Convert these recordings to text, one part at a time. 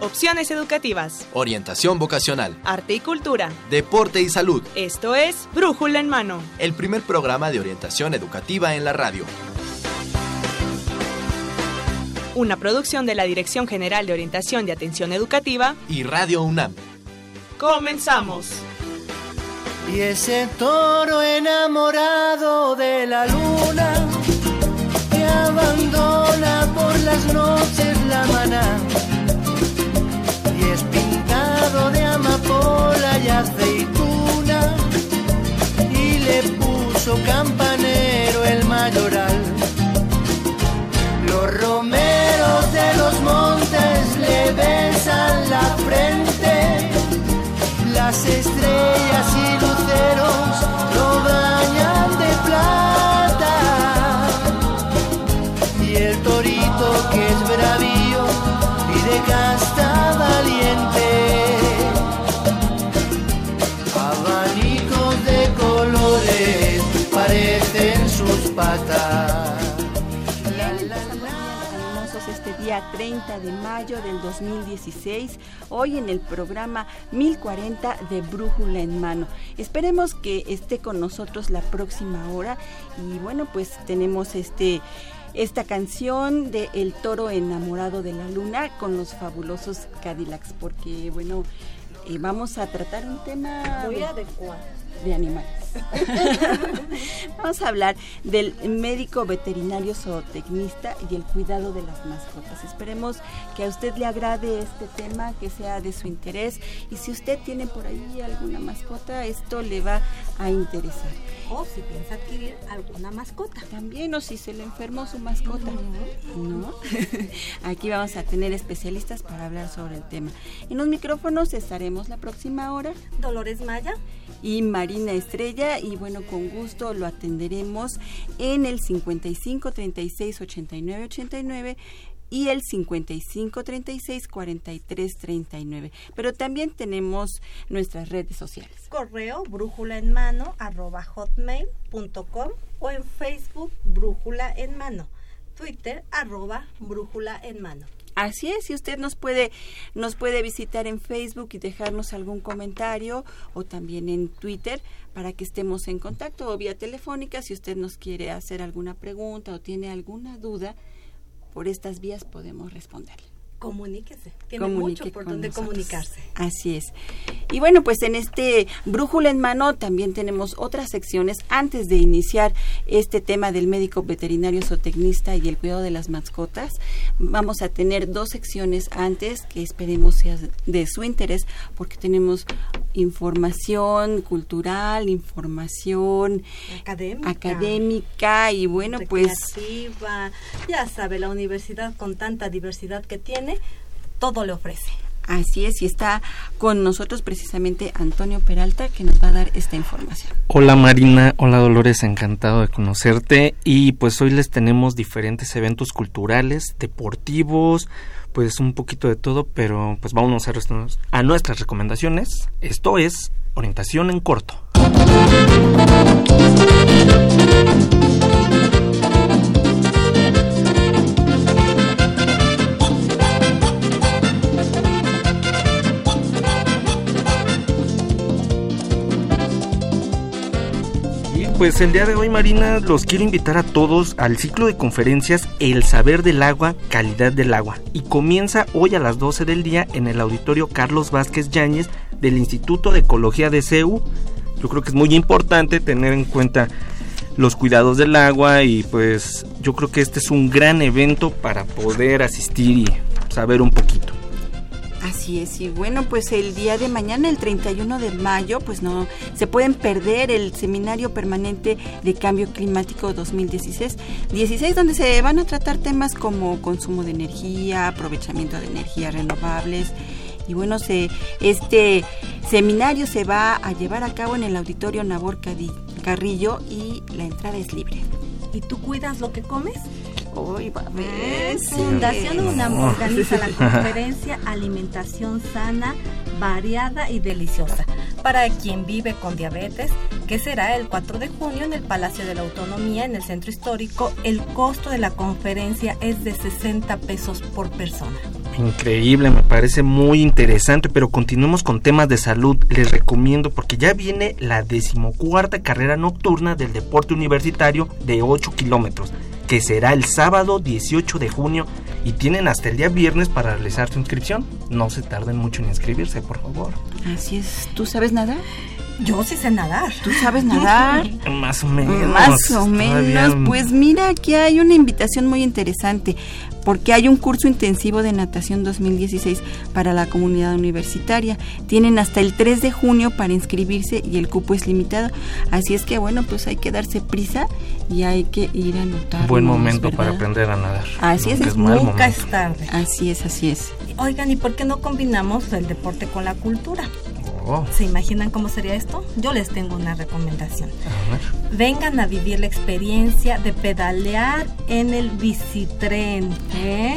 Opciones educativas. Orientación vocacional. Arte y cultura. Deporte y salud. Esto es Brújula en Mano. El primer programa de orientación educativa en la radio. Una producción de la Dirección General de Orientación y Atención Educativa y Radio UNAM. Comenzamos. Y ese toro enamorado de la luna que abandona por las noches la maná de amapola y aceituna y le puso campanero el mayoral. Los romeros de los montes le besan la frente, las estrellas y luceros lo bañan día 30 de mayo del 2016, hoy en el programa 1040 de Brújula en Mano. Esperemos que esté con nosotros la próxima hora y bueno, pues tenemos este esta canción de El toro enamorado de la luna con los fabulosos Cadillacs, porque bueno, eh, vamos a tratar un tema muy adecuado de animales. Vamos a hablar del médico veterinario zootecnista y el cuidado de las mascotas. Esperemos que a usted le agrade este tema, que sea de su interés y si usted tiene por ahí alguna mascota, esto le va a interesar. O si piensa adquirir alguna mascota. También, o si se le enfermó su mascota. ¿No? Aquí vamos a tener especialistas para hablar sobre el tema. En los micrófonos estaremos la próxima hora. Dolores Maya y Marina Estrella y bueno, con gusto lo atenderemos en el 55 36 89 89 y el 55 36 43 39. Pero también tenemos nuestras redes sociales. Correo brújula en mano arroba hotmail.com o en Facebook brújula en mano. Twitter arroba brújula en mano. Así es, si usted nos puede, nos puede visitar en Facebook y dejarnos algún comentario o también en Twitter para que estemos en contacto o vía telefónica si usted nos quiere hacer alguna pregunta o tiene alguna duda, por estas vías podemos responderle comuníquese. Tiene mucho por donde comunicarse. Así es. Y bueno, pues en este Brújula en Mano también tenemos otras secciones antes de iniciar este tema del médico veterinario zootecnista y el cuidado de las mascotas. Vamos a tener dos secciones antes que esperemos sea de su interés porque tenemos información cultural, información académica, académica y bueno, pues ya sabe, la universidad con tanta diversidad que tiene, todo le ofrece. Así es, y está con nosotros precisamente Antonio Peralta que nos va a dar esta información. Hola Marina, hola Dolores, encantado de conocerte y pues hoy les tenemos diferentes eventos culturales, deportivos, pues un poquito de todo, pero pues vamos a, a nuestras recomendaciones. Esto es orientación en corto. Pues el día de hoy, Marina, los quiero invitar a todos al ciclo de conferencias El saber del agua, calidad del agua. Y comienza hoy a las 12 del día en el auditorio Carlos Vázquez Yáñez del Instituto de Ecología de CEU. Yo creo que es muy importante tener en cuenta los cuidados del agua y pues yo creo que este es un gran evento para poder asistir y saber un poquito. Así es, y bueno, pues el día de mañana, el 31 de mayo, pues no se pueden perder el seminario permanente de cambio climático 2016, 16 donde se van a tratar temas como consumo de energía, aprovechamiento de energías renovables. Y bueno, se, este seminario se va a llevar a cabo en el auditorio Nabor Carrillo y la entrada es libre. ¿Y tú cuidas lo que comes? Hoy va Fundación UNAM organiza la conferencia Alimentación sana, variada y deliciosa para quien vive con diabetes, que será el 4 de junio en el Palacio de la Autonomía, en el Centro Histórico. El costo de la conferencia es de 60 pesos por persona. Increíble, me parece muy interesante, pero continuemos con temas de salud. Les recomiendo porque ya viene la decimocuarta carrera nocturna del deporte universitario de 8 kilómetros, que será el sábado 18 de junio y tienen hasta el día viernes para realizar su inscripción. No se tarden mucho en inscribirse, por favor. Así es. ¿Tú sabes nadar? Yo sí sé nadar. ¿Tú sabes nadar? Más o menos. Más o todavía- menos. Pues mira, aquí hay una invitación muy interesante porque hay un curso intensivo de natación 2016 para la comunidad universitaria. Tienen hasta el 3 de junio para inscribirse y el cupo es limitado. Así es que bueno, pues hay que darse prisa y hay que ir a anotar. Buen momento para aprender a nadar. Así es, Nunca es Nunca momento. es tarde. Así es, así es. Oigan, ¿y por qué no combinamos el deporte con la cultura? Oh, ¿Se imaginan cómo sería esto? Yo les tengo una recomendación. a ver. Vengan a vivir la experiencia de pedalear en el bicitren. ¿eh?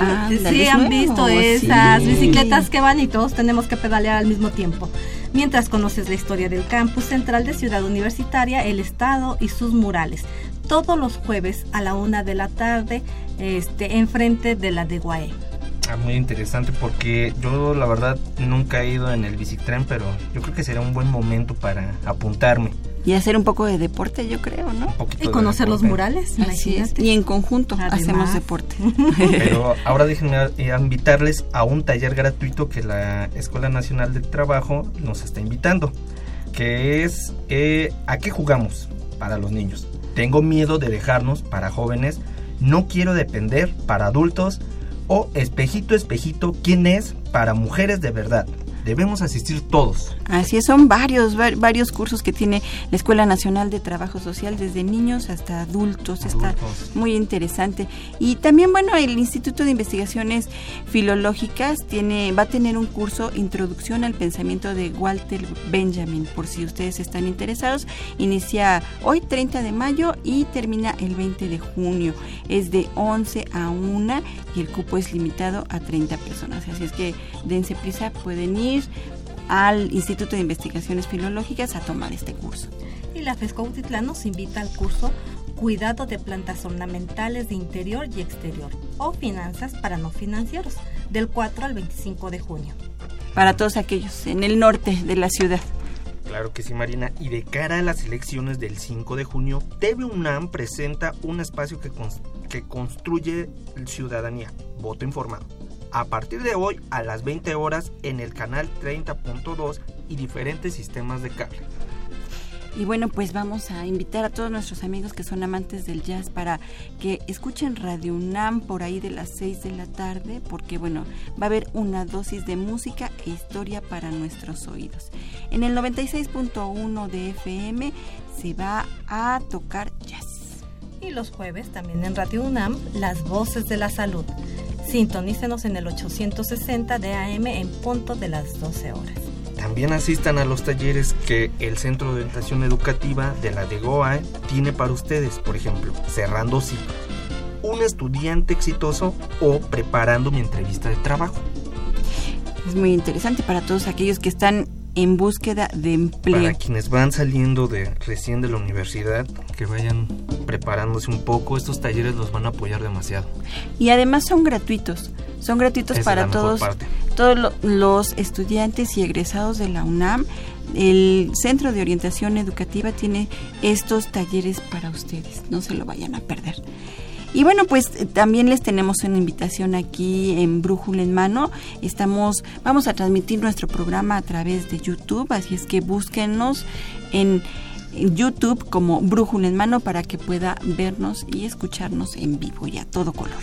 Sí, han visto sí. esas bicicletas que van y todos tenemos que pedalear al mismo tiempo. Mientras conoces la historia del campus central de Ciudad Universitaria, el estado y sus murales. Todos los jueves a la una de la tarde, este, enfrente de la de Guaé. Ah, muy interesante porque yo la verdad nunca he ido en el bicitren, pero yo creo que será un buen momento para apuntarme. Y hacer un poco de deporte, yo creo, ¿no? Y de conocer los murales, Así es. Y en conjunto Además. hacemos deporte. Pero ahora déjenme eh, invitarles a un taller gratuito que la Escuela Nacional del Trabajo nos está invitando, que es eh, ¿A qué jugamos? Para los niños. Tengo miedo de dejarnos para jóvenes, no quiero depender para adultos o espejito, espejito, ¿quién es? Para mujeres de verdad. Debemos asistir todos. Así es, son varios, va- varios cursos que tiene la Escuela Nacional de Trabajo Social, desde niños hasta adultos, está muy interesante. Y también, bueno, el Instituto de Investigaciones Filológicas tiene, va a tener un curso Introducción al Pensamiento de Walter Benjamin, por si ustedes están interesados. Inicia hoy, 30 de mayo, y termina el 20 de junio. Es de 11 a 1 y el cupo es limitado a 30 personas. Así es que dense prisa, pueden ir al Instituto de Investigaciones Filológicas a tomar este curso. Y la FESCO Autitlán nos invita al curso Cuidado de plantas ornamentales de interior y exterior o finanzas para no financieros del 4 al 25 de junio. Para todos aquellos en el norte de la ciudad. Claro que sí, Marina. Y de cara a las elecciones del 5 de junio, TV UNAM presenta un espacio que, que construye ciudadanía, voto informado. A partir de hoy, a las 20 horas, en el canal 30.2 y diferentes sistemas de cable. Y bueno, pues vamos a invitar a todos nuestros amigos que son amantes del jazz para que escuchen Radio UNAM por ahí de las 6 de la tarde, porque bueno, va a haber una dosis de música e historia para nuestros oídos. En el 96.1 de FM se va a tocar jazz. Y los jueves también en Radio UNAM, Las Voces de la Salud. Sintonícenos en el 860 de AM en punto de las 12 horas. También asistan a los talleres que el Centro de Orientación Educativa de la DEGOA tiene para ustedes, por ejemplo, cerrando ciclos, un estudiante exitoso o preparando mi entrevista de trabajo. Es muy interesante para todos aquellos que están en búsqueda de empleo. Para quienes van saliendo de recién de la universidad, que vayan preparándose un poco, estos talleres los van a apoyar demasiado. Y además son gratuitos. Son gratuitos Esa para todos, todos lo- los estudiantes y egresados de la UNAM. El Centro de Orientación Educativa tiene estos talleres para ustedes. No se lo vayan a perder. Y bueno, pues eh, también les tenemos una invitación aquí en Brújula en Mano. Estamos, vamos a transmitir nuestro programa a través de YouTube, así es que búsquenos en, YouTube como Brújula en Mano para que pueda vernos y escucharnos en vivo y a todo color.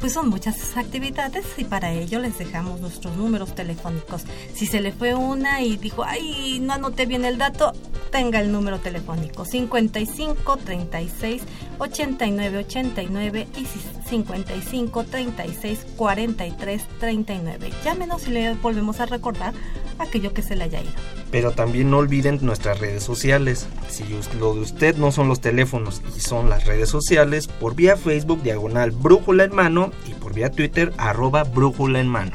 Pues son muchas actividades y para ello les dejamos nuestros números telefónicos. Si se le fue una y dijo, ay, no anoté bien el dato, tenga el número telefónico 55 36 89 89 y 55 36 43 39. Llámenos y le volvemos a recordar aquello que se le haya ido. Pero también no olviden nuestras redes sociales. Si lo de usted no son los teléfonos y son las redes sociales, por vía Facebook diagonal Brújula en Mano y por vía Twitter arroba Brújula en Mano.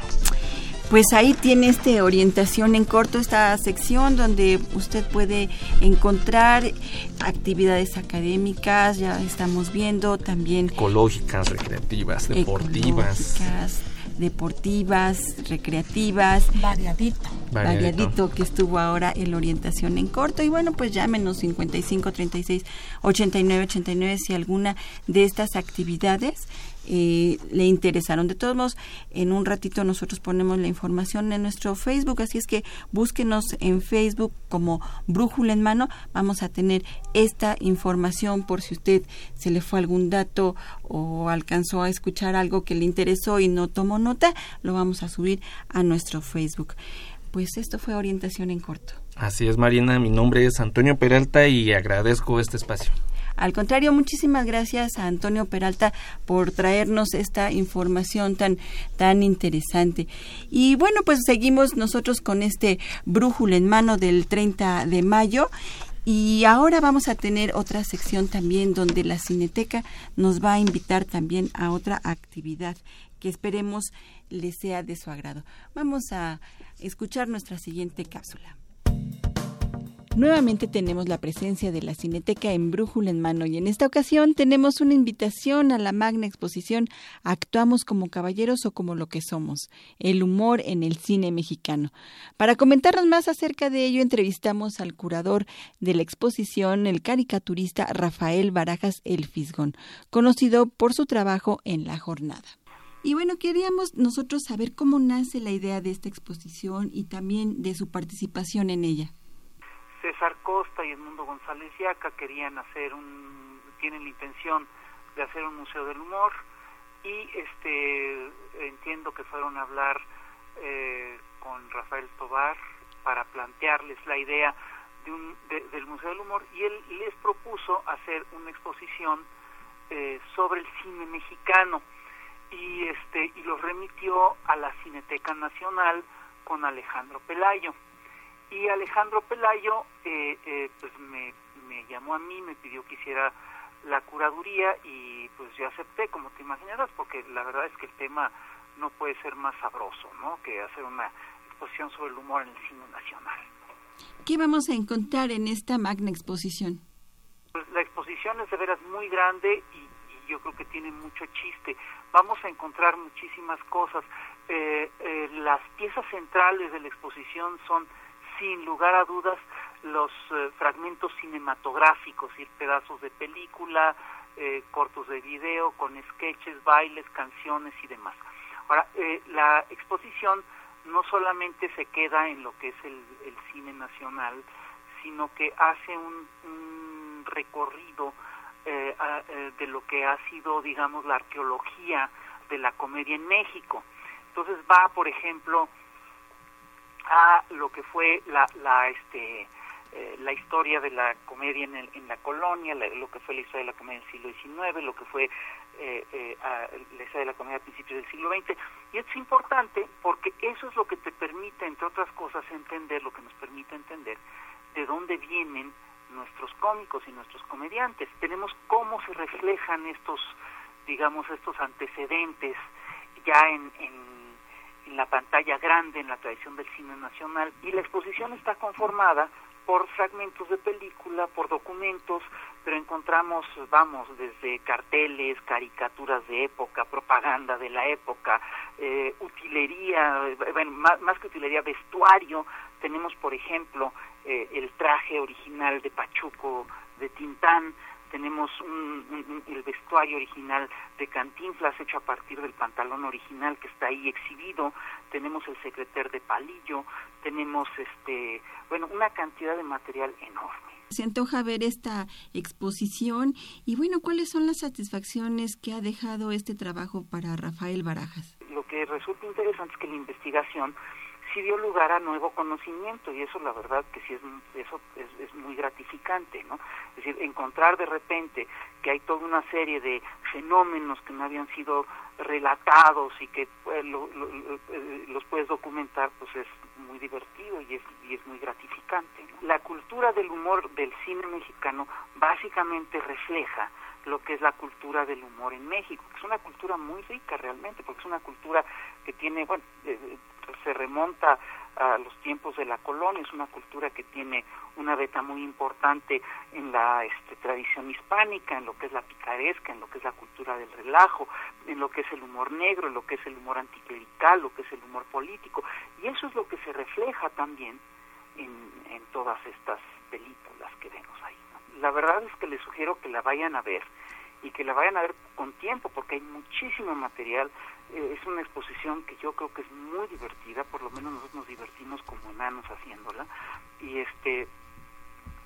Pues ahí tiene este orientación en corto, esta sección donde usted puede encontrar actividades académicas, ya estamos viendo también ecológicas, recreativas, deportivas. ecológicas, deportivas, recreativas. Variadito. Variadito que estuvo ahora en la orientación en corto y bueno pues llámenos 55 36 89 89 si alguna de estas actividades eh, le interesaron. De todos modos, en un ratito nosotros ponemos la información en nuestro Facebook, así es que búsquenos en Facebook como Brújula en Mano. Vamos a tener esta información por si usted se le fue algún dato o alcanzó a escuchar algo que le interesó y no tomó nota, lo vamos a subir a nuestro Facebook. Pues esto fue orientación en corto. Así es, Marina. Mi nombre es Antonio Peralta y agradezco este espacio. Al contrario, muchísimas gracias a Antonio Peralta por traernos esta información tan tan interesante. Y bueno, pues seguimos nosotros con este brújula en mano del 30 de mayo. Y ahora vamos a tener otra sección también donde la Cineteca nos va a invitar también a otra actividad que esperemos les sea de su agrado. Vamos a escuchar nuestra siguiente cápsula. Nuevamente tenemos la presencia de la Cineteca en Brújula en Mano y en esta ocasión tenemos una invitación a la magna exposición Actuamos como caballeros o como lo que somos, el humor en el cine mexicano. Para comentarnos más acerca de ello entrevistamos al curador de la exposición, el caricaturista Rafael Barajas El Fisgón, conocido por su trabajo en La Jornada. Y bueno, queríamos nosotros saber cómo nace la idea de esta exposición y también de su participación en ella. César Costa y Edmundo González Yaca querían hacer un, tienen la intención de hacer un museo del humor y este entiendo que fueron a hablar eh, con Rafael Tobar para plantearles la idea de un, del museo del humor y él les propuso hacer una exposición eh, sobre el cine mexicano y este y los remitió a la Cineteca Nacional con Alejandro Pelayo y Alejandro Pelayo eh, eh, pues me, me llamó a mí, me pidió que hiciera la curaduría y pues yo acepté, como te imaginarás, porque la verdad es que el tema no puede ser más sabroso, ¿no? Que hacer una exposición sobre el humor en el cine nacional. ¿Qué vamos a encontrar en esta magna exposición? Pues la exposición es de veras muy grande y, y yo creo que tiene mucho chiste. Vamos a encontrar muchísimas cosas. Eh, eh, las piezas centrales de la exposición son sin lugar a dudas los eh, fragmentos cinematográficos, y pedazos de película, eh, cortos de video, con sketches, bailes, canciones y demás. Ahora, eh, la exposición no solamente se queda en lo que es el, el cine nacional, sino que hace un, un recorrido eh, a, eh, de lo que ha sido, digamos, la arqueología de la comedia en México. Entonces va, por ejemplo, a lo que fue la, la este eh, la historia de la comedia en, el, en la colonia, la, lo que fue la historia de la comedia del siglo XIX, lo que fue eh, eh, la historia de la comedia a principios del siglo XX. Y es importante porque eso es lo que te permite, entre otras cosas, entender, lo que nos permite entender de dónde vienen nuestros cómicos y nuestros comediantes. Tenemos cómo se reflejan estos, digamos, estos antecedentes ya en en la pantalla grande en la tradición del cine nacional y la exposición está conformada por fragmentos de película, por documentos, pero encontramos, vamos, desde carteles, caricaturas de época, propaganda de la época, eh, utilería, bueno, más, más, que utilería, vestuario. Tenemos, por ejemplo, eh, el traje original de Pachuco de Tintán, tenemos un, un, el vestuario original de Cantinflas hecho a partir del pantalón original que está ahí exhibido, tenemos el secreter de Palillo, tenemos este, bueno, una cantidad de material enorme. Se antoja ver esta exposición y bueno, ¿cuáles son las satisfacciones que ha dejado este trabajo para Rafael Barajas? Lo que resulta interesante es que la investigación sí dio lugar a nuevo conocimiento y eso la verdad que sí es eso es, muy gratificante no es decir encontrar de repente que hay toda una serie de fenómenos que no habían sido relatados y que pues, lo, lo, lo, los puedes documentar pues es muy divertido y es y es muy gratificante la cultura del humor del cine mexicano básicamente refleja lo que es la cultura del humor en México, que es una cultura muy rica realmente, porque es una cultura que tiene, bueno, eh, eh, se remonta a los tiempos de la colonia, es una cultura que tiene una beta muy importante en la este, tradición hispánica, en lo que es la picaresca, en lo que es la cultura del relajo, en lo que es el humor negro, en lo que es el humor anticlerical, lo que es el humor político, y eso es lo que se refleja también en, en todas estas películas que vemos ahí. La verdad es que les sugiero que la vayan a ver y que la vayan a ver con tiempo porque hay muchísimo material. Eh, es una exposición que yo creo que es muy divertida, por lo menos nosotros nos divertimos como enanos haciéndola y este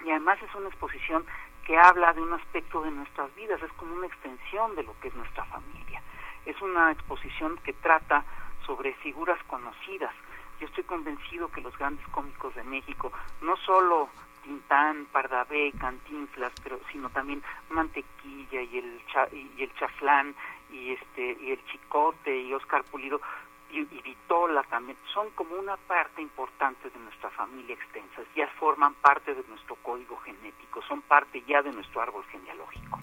y además es una exposición que habla de un aspecto de nuestras vidas, es como una extensión de lo que es nuestra familia. Es una exposición que trata sobre figuras conocidas. Yo estoy convencido que los grandes cómicos de México, no solo Tintán, Pardavé, Cantinflas, pero sino también Mantequilla y el y el Chaflán y este y el Chicote y Oscar Pulido y, y, Vitola también son como una parte importante de nuestra familia extensa, ya forman parte de nuestro código genético, son parte ya de nuestro árbol genealógico.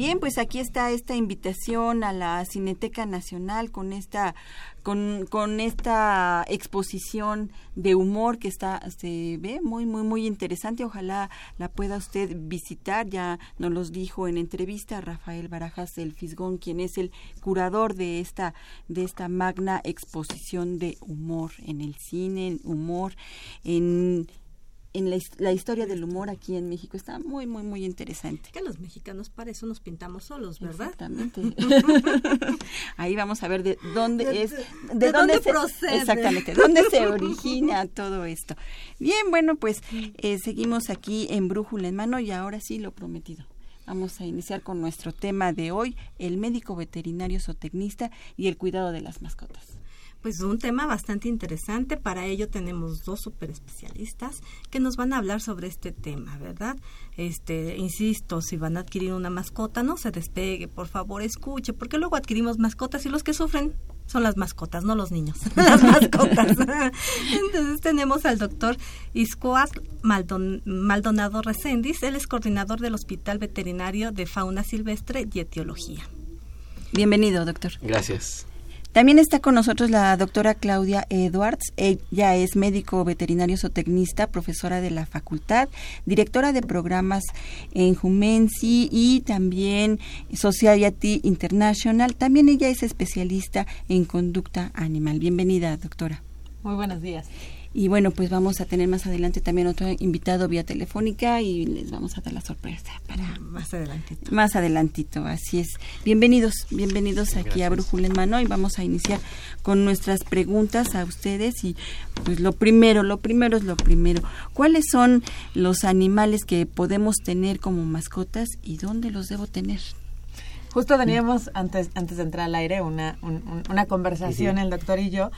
Bien, pues aquí está esta invitación a la Cineteca Nacional con esta con, con esta exposición de humor que está se ve muy muy muy interesante. Ojalá la pueda usted visitar. Ya nos los dijo en entrevista Rafael Barajas el Fisgón, quien es el curador de esta de esta magna exposición de humor en el cine, humor en en la, la, historia del humor aquí en México está muy, muy, muy interesante. Que los mexicanos para eso nos pintamos solos, ¿verdad? Exactamente. Ahí vamos a ver de dónde de, es, de, de, de dónde, dónde se, procede. exactamente, dónde se origina todo esto. Bien, bueno, pues eh, seguimos aquí en Brújula en Mano y ahora sí lo prometido. Vamos a iniciar con nuestro tema de hoy, el médico veterinario zootecnista y el cuidado de las mascotas pues un tema bastante interesante. Para ello tenemos dos super especialistas que nos van a hablar sobre este tema, ¿verdad? Este, insisto, si van a adquirir una mascota, no se despegue, por favor, escuche, porque luego adquirimos mascotas y los que sufren son las mascotas, no los niños, las mascotas. Entonces tenemos al doctor Maldon, Maldonado Recendis, él es coordinador del Hospital Veterinario de Fauna Silvestre y Etiología. Bienvenido, doctor. Gracias. También está con nosotros la doctora Claudia Edwards. Ella es médico veterinario zootecnista, profesora de la facultad, directora de programas en Jumensi y también Society International. También ella es especialista en conducta animal. Bienvenida, doctora. Muy buenos días. Y bueno, pues vamos a tener más adelante también otro invitado vía telefónica y les vamos a dar la sorpresa para más adelantito. Más adelantito, así es. Bienvenidos, bienvenidos aquí Gracias. a Brújula en Mano y vamos a iniciar con nuestras preguntas a ustedes y pues lo primero, lo primero es lo primero. ¿Cuáles son los animales que podemos tener como mascotas y dónde los debo tener? Justo teníamos antes antes de entrar al aire una, un, una conversación sí. el doctor y yo.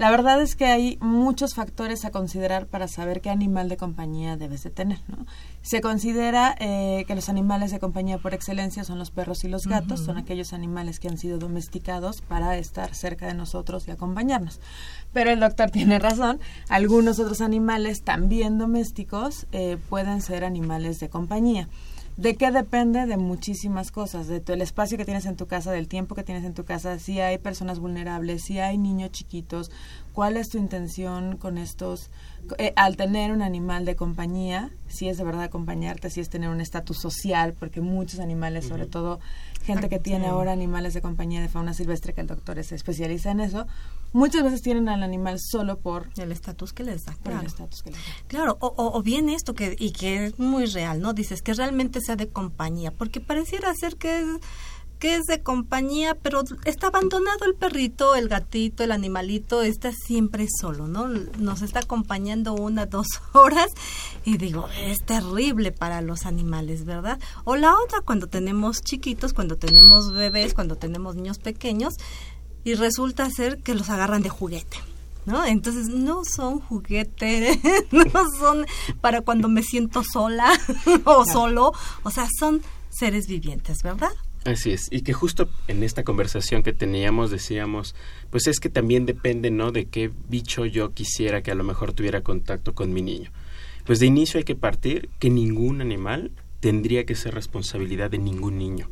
La verdad es que hay muchos factores a considerar para saber qué animal de compañía debes de tener. ¿no? Se considera eh, que los animales de compañía por excelencia son los perros y los gatos, uh -huh. son aquellos animales que han sido domesticados para estar cerca de nosotros y acompañarnos. Pero el doctor tiene razón, algunos otros animales también domésticos eh, pueden ser animales de compañía. ¿De qué depende? De muchísimas cosas, de tu, el espacio que tienes en tu casa, del tiempo que tienes en tu casa, si hay personas vulnerables, si hay niños chiquitos, cuál es tu intención con estos, eh, al tener un animal de compañía, si es de verdad acompañarte, si es tener un estatus social, porque muchos animales, sobre todo gente que tiene ahora animales de compañía de fauna silvestre, que el doctor se especializa en eso, muchas veces tienen al animal solo por el estatus que les da. Claro, el estatus que les da. claro o, o, o, bien esto que y que es muy real, ¿no? Dices que realmente sea de compañía, porque pareciera ser que es que es de compañía, pero está abandonado el perrito, el gatito, el animalito, está siempre solo, ¿no? Nos está acompañando una, dos horas y digo, es terrible para los animales, ¿verdad? O la otra, cuando tenemos chiquitos, cuando tenemos bebés, cuando tenemos niños pequeños, y resulta ser que los agarran de juguete. ¿No? Entonces no son juguete, no son para cuando me siento sola o solo, o sea, son seres vivientes, ¿verdad? Así es, y que justo en esta conversación que teníamos decíamos, pues es que también depende, ¿no? De qué bicho yo quisiera que a lo mejor tuviera contacto con mi niño. Pues de inicio hay que partir que ningún animal tendría que ser responsabilidad de ningún niño.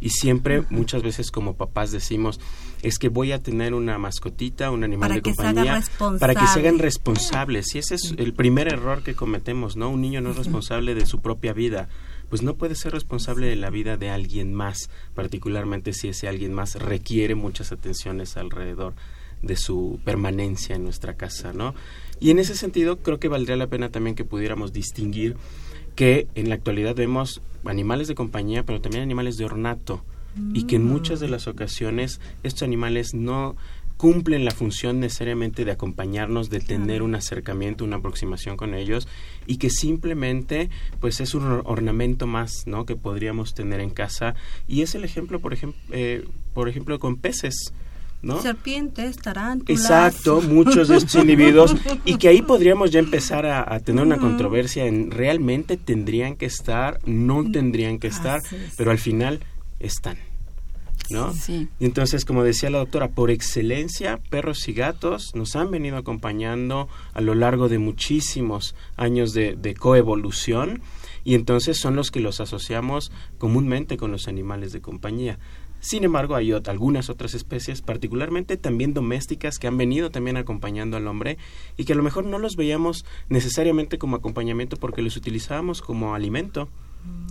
Y siempre, muchas veces como papás decimos, es que voy a tener una mascotita, un animal Para de compañía, para que se hagan responsable. responsables. Y ese es el primer error que cometemos, ¿no? Un niño no es responsable de su propia vida. Pues no puede ser responsable de la vida de alguien más, particularmente si ese alguien más requiere muchas atenciones alrededor de su permanencia en nuestra casa, ¿no? Y en ese sentido creo que valdría la pena también que pudiéramos distinguir que en la actualidad vemos animales de compañía, pero también animales de ornato, y que en muchas de las ocasiones estos animales no cumplen la función necesariamente de acompañarnos, de tener un acercamiento, una aproximación con ellos y que simplemente pues es un or- ornamento más, ¿no? que podríamos tener en casa. Y es el ejemplo por ejemplo por ejemplo con peces, ¿no? Serpientes, tarántulas. Exacto, muchos de estos individuos y que ahí podríamos ya empezar a, a tener una controversia en realmente tendrían que estar, no tendrían que estar, es. pero al final están. ¿No? Sí. Y entonces, como decía la doctora, por excelencia, perros y gatos nos han venido acompañando a lo largo de muchísimos años de, de coevolución y entonces son los que los asociamos comúnmente con los animales de compañía. Sin embargo, hay algunas otras especies, particularmente también domésticas, que han venido también acompañando al hombre y que a lo mejor no los veíamos necesariamente como acompañamiento porque los utilizábamos como alimento,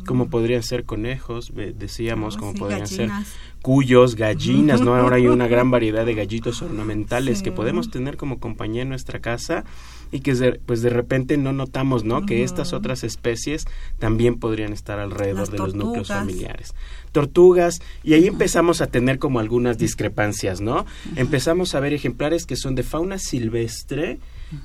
como podrían ser conejos, decíamos, Oh, como sí, podrían gallinas. ser cuyos, gallinas, ¿no? Ahora hay una gran variedad de gallitos ornamentales Sí. que podemos tener como compañía en nuestra casa y que de- pues de repente no notamos, ¿no? Que estas otras especies también podrían estar alrededor Las de los núcleos familiares. Tortugas, y ahí empezamos a tener como algunas discrepancias, ¿no? Empezamos a ver ejemplares que son de fauna silvestre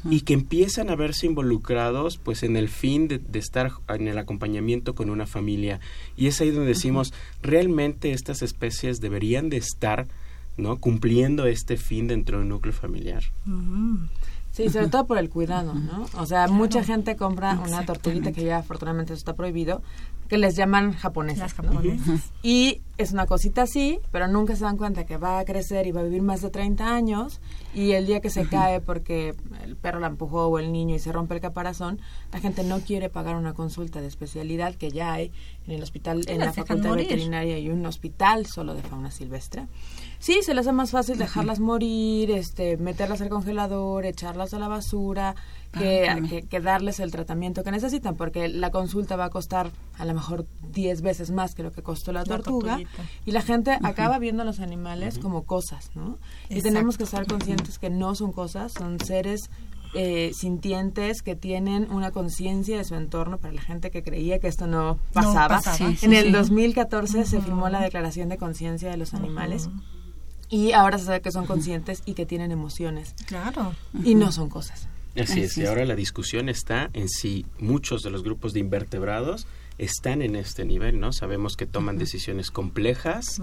y que empiezan a verse involucrados pues en el fin de, de estar en el acompañamiento con una familia. Y es ahí donde decimos realmente estas especies deberían de estar no cumpliendo este fin dentro de un núcleo familiar. Sí, sobre todo por el cuidado, ¿no? O sea, mucha gente compra una tortuguita que ya afortunadamente eso está prohibido, que les llaman japonesas. Las ¿no? japonesas. Y es una cosita así, pero nunca se dan cuenta que va a crecer y va a vivir más de 30 años y el día que se cae porque el perro la empujó o el niño y se rompe el caparazón, la gente no quiere pagar una consulta de especialidad que ya hay en el hospital, en la dejan facultad veterinaria y un hospital solo de fauna silvestre. Sí, se les hace más fácil dejarlas morir, este, meterlas al congelador, echarlas a la basura, que, Ah, que, que darles el tratamiento que necesitan, porque la consulta va a costar a lo mejor 10 veces más que lo que costó la La tortuga. tortuguita. y la gente acaba viendo a los animales como cosas, ¿no? Y tenemos que estar conscientes que no son cosas, son seres eh, sintientes que tienen una conciencia de su entorno para la gente que creía que esto no pasaba. pasaba. Sí, sí, en el sí. 2014 se firmó la Declaración de Conciencia de los Animales y ahora se sabe que son conscientes y que tienen emociones Claro. y no son cosas. Así es, Así y ahora la discusión está en si muchos de los grupos de invertebrados están en este nivel, ¿no? Sabemos que toman decisiones complejas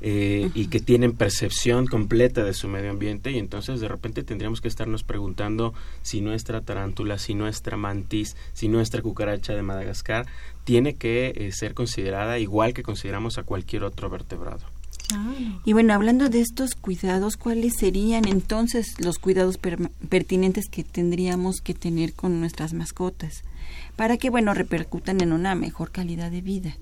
eh, y que tienen percepción completa de su medio ambiente y entonces de repente tendríamos que estarnos preguntando si nuestra tarántula, si nuestra mantis, si nuestra cucaracha de Madagascar tiene que eh, ser considerada igual que consideramos a cualquier otro vertebrado. Y bueno, hablando de estos cuidados, ¿cuáles serían entonces los cuidados per- pertinentes que tendríamos que tener con nuestras mascotas para que, bueno, repercutan en una mejor calidad de vida?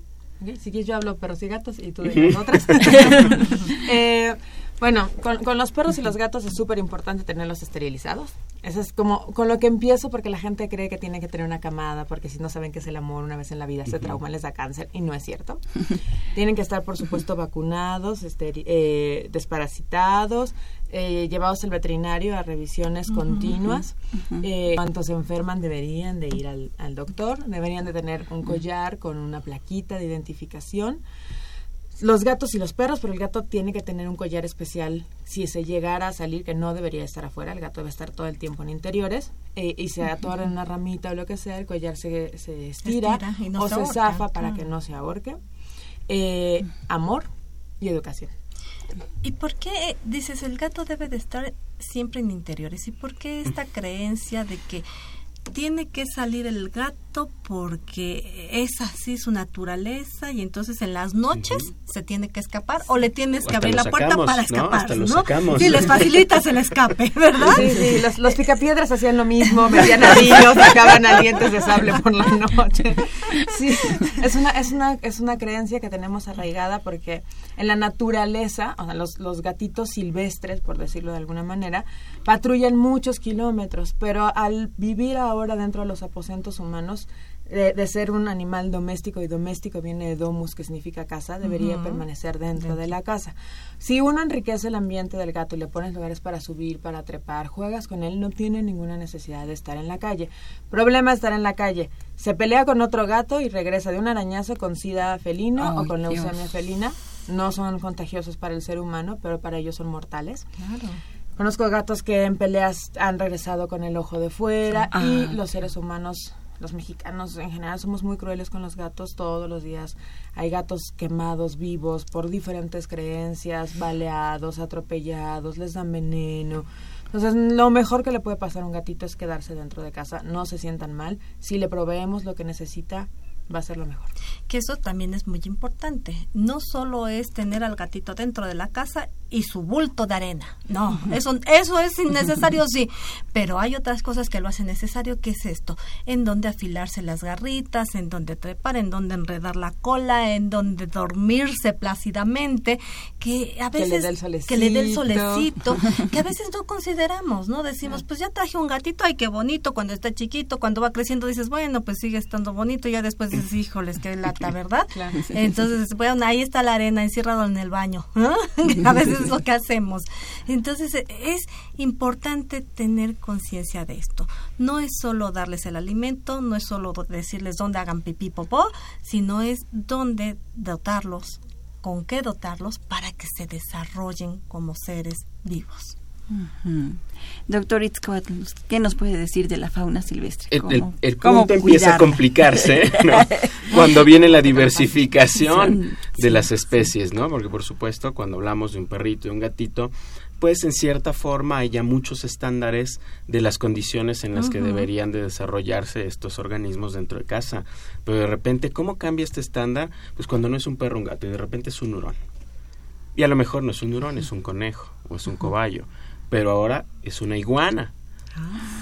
Si quieres yo hablo perros y gatos y tú de las otras. Eh, bueno, con, con los perros y los gatos es súper importante tenerlos esterilizados. Eso es como con lo que empiezo porque la gente cree que tiene que tener una camada porque si no saben qué es el amor una vez en la vida se trauma, les da cáncer y no es cierto. Tienen que estar, por supuesto, vacunados, esteri- eh, desparasitados, eh, llevados al veterinario a revisiones continuas. Eh, cuando se enferman deberían de ir al, al doctor, deberían de tener un collar con una plaquita de identificación. Los gatos y los perros, pero el gato tiene que tener un collar especial si se llegara a salir, que no debería estar afuera, el gato debe estar todo el tiempo en interiores, eh, y se atora en una ramita o lo que sea, el collar se, se estira, Estira y no o se ahorca. zafa para Mm. que no se ahorque. Eh, amor y educación. ¿Y por qué dices el gato debe de estar siempre en interiores? ¿Y por qué esta creencia de que tiene que salir el gato porque es así su naturaleza y entonces en las noches se tiene que escapar o le tienes que abrir la puerta para ¿no? escapar, ¿no? sacamos. Sí, les facilitas el escape, ¿verdad? Sí, sí, los, los picapiedras hacían lo mismo, metían anillos, sacaban a dientes de sable por la noche. Sí, es una, es una, es una creencia que tenemos arraigada porque en la naturaleza, o sea, los, los gatitos silvestres, por decirlo de alguna manera, patrullan muchos kilómetros, pero al vivir ahora dentro de los aposentos humanos, de, de ser un animal doméstico y doméstico viene de domus que significa casa debería permanecer dentro de la casa. Si uno enriquece el ambiente del gato y le pones lugares para subir para trepar juegas con él no tiene ninguna necesidad de estar en la calle. Problema estar en la calle se pelea con otro gato y regresa de un arañazo con sida felino o con Dios. leucemia felina no son contagiosos para el ser humano pero para ellos son mortales Claro. Conozco gatos que en peleas han regresado con el ojo de fuera Ah. y los seres humanos, los mexicanos en general somos muy crueles con los gatos todos los días. Hay gatos quemados vivos por diferentes creencias, baleados, atropellados, les dan veneno. Entonces, lo mejor que le puede pasar a un gatito es quedarse dentro de casa, no se sientan mal. Si le proveemos lo que necesita, va a ser lo mejor. que eso también es muy importante. No solo es tener al gatito dentro de la casa y su bulto de arena. No, eso, eso es innecesario, sí. Pero hay otras cosas que lo hacen necesario, que es esto. En donde afilarse las garritas, en donde trepar, en donde enredar la cola, en donde dormirse plácidamente, que a Que le veces... dé el solecito. que le dé el solecito, que a veces no consideramos, ¿no? Decimos, pues ya traje un gatito, ay, qué bonito, cuando está chiquito, cuando va creciendo dices, bueno, pues sigue estando bonito, y ya después dices, híjoles, qué lata, ¿verdad? Claro. Entonces, bueno, ahí está la arena, encerrado en el baño, ¿no? a veces es lo que hacemos. Entonces, eh, es importante tener conciencia de esto. No es solo darles el alimento, no es solo decirles dónde hagan pipí, popó, sino es dónde dotarlos, con qué dotarlos para que se desarrollen como seres vivos. Ujú. Doctor Itzcoatl, ¿qué nos puede decir de la fauna silvestre? El, el- ¿Cómo- el cómo punto empieza a complicarse ¿no? cuando viene la diversificación de las especies, ¿no? Porque por supuesto cuando hablamos de un perrito y un gatito, pues en cierta forma hay ya muchos estándares de las condiciones en las que deberían de desarrollarse estos organismos dentro de casa. Pero de repente, ¿cómo cambia este estándar? Pues cuando no es un perro, un gato, y de repente es un hurón. Y a lo mejor no es un hurón, es un conejo o es un cobayo. Pero ahora es una iguana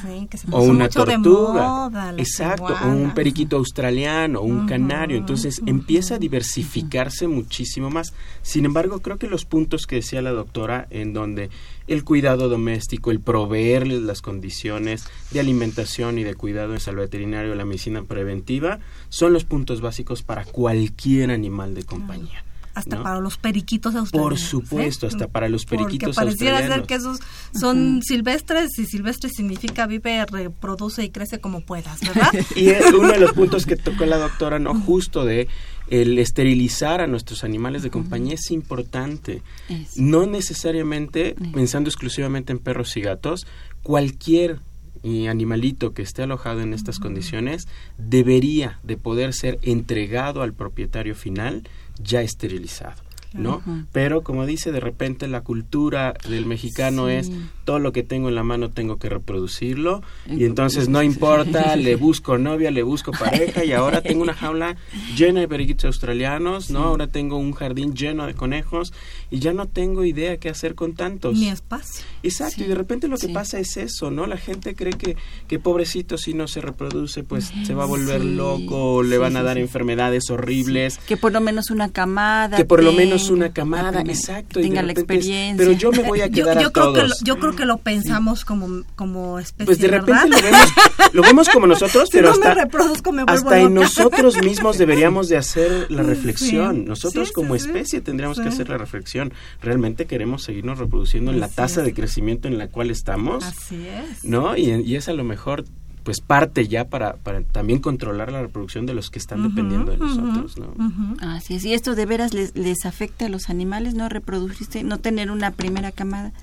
Sí, que se o una mucho de tortuga. moda, Exacto, o un periquito australiano, o un canario. Entonces empieza a diversificarse muchísimo más. Sin embargo, creo que los puntos que decía la doctora, en donde el cuidado doméstico, el proveerles las condiciones de alimentación y de cuidado en salud veterinario, la medicina preventiva, son los puntos básicos para cualquier animal de compañía. Hasta ¿no? para los periquitos australianos. Por supuesto, ¿eh? hasta para los periquitos Porque pareciera australianos. ser que esos son silvestres y silvestre significa vive, reproduce y crece como puedas, ¿verdad? Y es uno de los puntos que tocó la doctora, no justo de el esterilizar a nuestros animales de compañía es importante. Es. No necesariamente pensando exclusivamente en perros y gatos, cualquier eh, animalito que esté alojado en estas condiciones debería de poder ser entregado al propietario final ya esterilizado. ¿no? Pero como dice, de repente la cultura del mexicano Sí. es todo lo que tengo en la mano tengo que reproducirlo y entonces no importa, le busco novia, le busco pareja y ahora tengo una jaula llena de periquitos australianos, ¿no? Ahora tengo un jardín lleno de conejos y ya no tengo idea qué hacer con tantos. Mi espacio. Exacto, Sí, y de repente lo que sí. pasa es eso, ¿no? La gente cree que, que pobrecito si no se reproduce, pues se va a volver Sí, loco, le van a dar enfermedades horribles. Que por lo menos una camada. Que por lo tenga, menos una camada, exacto. y de Tenga la repente es, experiencia. Pero yo me voy a Yo, quedar yo a creo que lo, todos. yo creo que lo pensamos como, como especie, Pues de repente ¿verdad? lo vemos, lo vemos como nosotros, si pero no me hasta, reproduzco me hasta en nosotros mismos deberíamos de hacer la Sí, reflexión. Nosotros sí, como especie tendríamos que hacer la reflexión. ¿Realmente queremos seguirnos reproduciendo en la tasa de crecimiento en la cual estamos? Así es. ¿No? Y, y es a lo mejor pues parte ya para, para también controlar la reproducción de los que están dependiendo de nosotros, ¿no? ujú. Así es, y esto de veras les, les afecta a los animales, ¿no? Reproducirse, no tener una primera camada.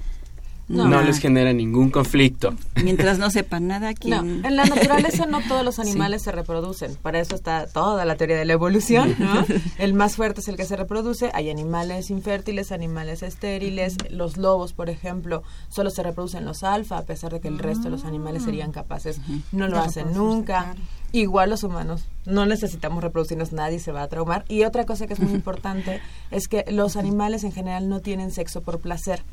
No, les genera ningún conflicto. Mientras no sepan nada, ¿quién? No, en la naturaleza no todos los animales se reproducen. Para eso está toda la teoría de la evolución, ¿no? El más fuerte es el que se reproduce. Hay animales infértiles, animales estériles. Los lobos, por ejemplo, solo se reproducen los alfa, a pesar de que el resto de los animales serían capaces. No lo hacen nunca. Igual los humanos. No necesitamos reproducirnos, nadie se va a traumar. Y otra cosa que es muy importante es que los animales en general no tienen sexo por placer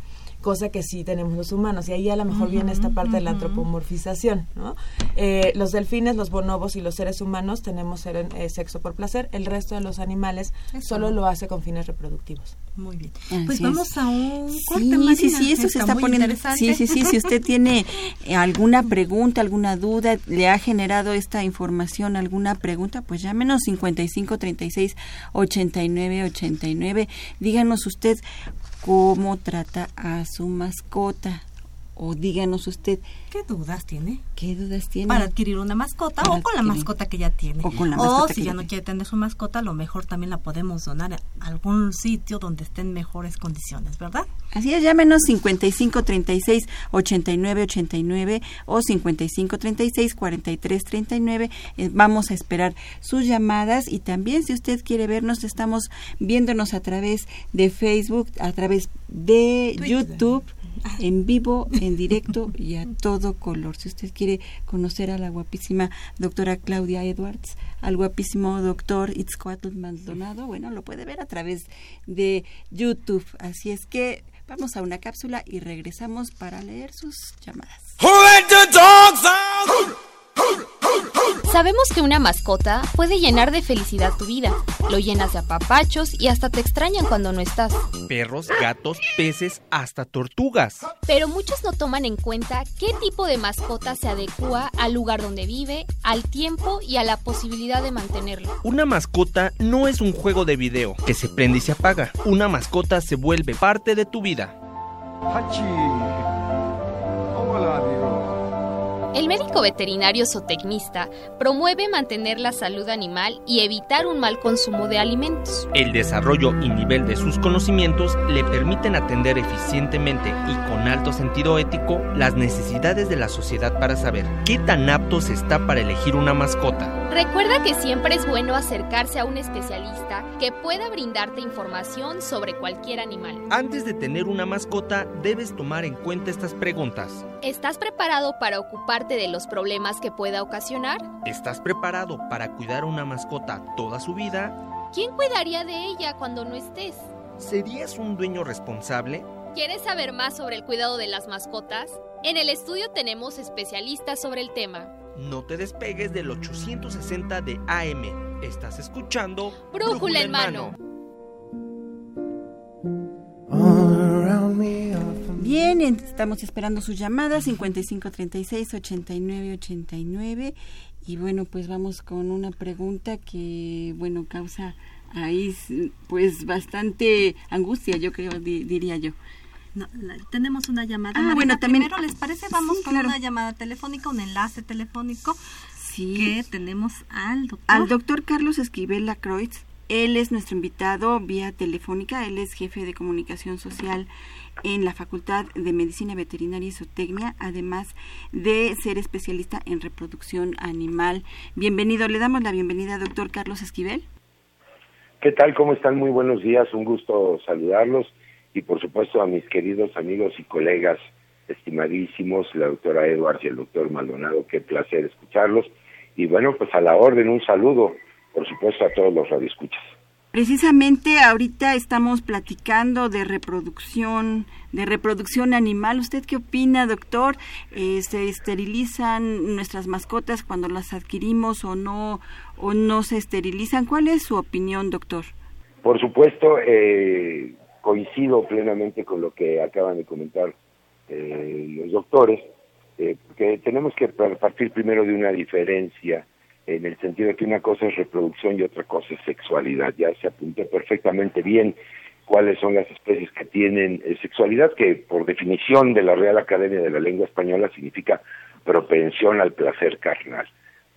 cosa que sí tenemos los humanos. Y ahí a lo mejor viene esta parte de la antropomorfización. ¿no? Eh, los delfines, los bonobos y los seres humanos tenemos eh, sexo por placer, el resto de los animales solo lo hace con fines reproductivos. Muy bien. pues vamos a un corte, Sí, sí, sí, esto se está poniendo. Sí, sí, sí. Si usted tiene eh, alguna pregunta, alguna duda, le ha generado esta información, alguna pregunta, pues llámenos 55 36 89 89. Díganos usted cómo trata a su mascota. O díganos usted. ¿Qué dudas tiene? ¿Qué dudas tiene? Para adquirir una mascota o con la mascota que ya tiene. O con la. O si ya no quiere tener su mascota, a lo mejor también la podemos donar a algún sitio donde esté en mejores condiciones, ¿verdad? Así es, llámenos 55 36 89 89 o 55 36 43 39. Eh, vamos a esperar sus llamadas y también si usted quiere vernos, estamos viéndonos a través de Facebook, a través de YouTube en vivo, en directo y a todo color. Si usted quiere conocer a la guapísima doctora Claudia Edwards, al guapísimo doctor Itzcoatl Maldonado, bueno, lo puede ver a través de YouTube. Así es que vamos a una cápsula y regresamos para leer sus llamadas. Sabemos que una mascota puede llenar de felicidad tu vida. Lo llenas de apapachos y hasta te extrañan cuando no estás. Perros, gatos, peces, hasta tortugas. Pero muchos no toman en cuenta qué tipo de mascota se adecua al lugar donde vive, al tiempo y a la posibilidad de mantenerlo. Una mascota no es un juego de video que se prende y se apaga. Una mascota se vuelve parte de tu vida. El médico veterinario zootecnista promueve mantener la salud animal y evitar un mal consumo de alimentos. El desarrollo y nivel de sus conocimientos le permiten atender eficientemente y con alto sentido ético las necesidades de la sociedad para saber qué tan aptos está para elegir una mascota. Recuerda que siempre es bueno acercarse a un especialista que pueda brindarte información sobre cualquier animal. Antes de tener una mascota, debes tomar en cuenta estas preguntas. ¿Estás preparado para ocuparte de los problemas que pueda ocasionar? ¿Estás preparado para cuidar a una mascota toda su vida? ¿Quién cuidaría de ella cuando no estés? ¿Serías un dueño responsable? ¿Quieres saber más sobre el cuidado de las mascotas? En el estudio tenemos especialistas sobre el tema. No te despegues del 860 de AM. Estás escuchando Brújula en mano. Bien, estamos esperando sus llamadas 55 36 89 89 y bueno, pues vamos con una pregunta que bueno, causa ahí pues bastante angustia, yo creo diría yo. No, tenemos una llamada. Ah, bueno, también. Primero, ¿les parece? Vamos con una llamada telefónica, un enlace telefónico. Sí. Que tenemos al doctor. Al doctor Carlos Esquivel Lacroix. Él es nuestro invitado vía telefónica. Él es jefe de comunicación social en la Facultad de Medicina Veterinaria y Zootecnia, además de ser especialista en reproducción animal. Bienvenido, le damos la bienvenida, doctor Carlos Esquivel. ¿Qué tal? ¿Cómo están? Muy buenos días, un gusto saludarlos y por supuesto a mis queridos amigos y colegas estimadísimos, la doctora Edwards y el doctor Maldonado, qué placer escucharlos. Y bueno, pues a la orden, un saludo, por supuesto, a todos los radioescuchas. Precisamente ahorita estamos platicando de reproducción, de reproducción animal. ¿Usted qué opina, doctor? Eh, ¿Se esterilizan nuestras mascotas cuando las adquirimos o no, o no se esterilizan? ¿Cuál es su opinión, doctor? Por supuesto, eh, coincido plenamente con lo que acaban de comentar eh, los doctores, eh, que tenemos que partir primero de una diferencia en el sentido de que una cosa es reproducción y otra cosa es sexualidad. Ya se apuntó perfectamente bien cuáles son las especies que tienen eh, sexualidad, que por definición de la Real Academia de la Lengua Española significa propensión al placer carnal.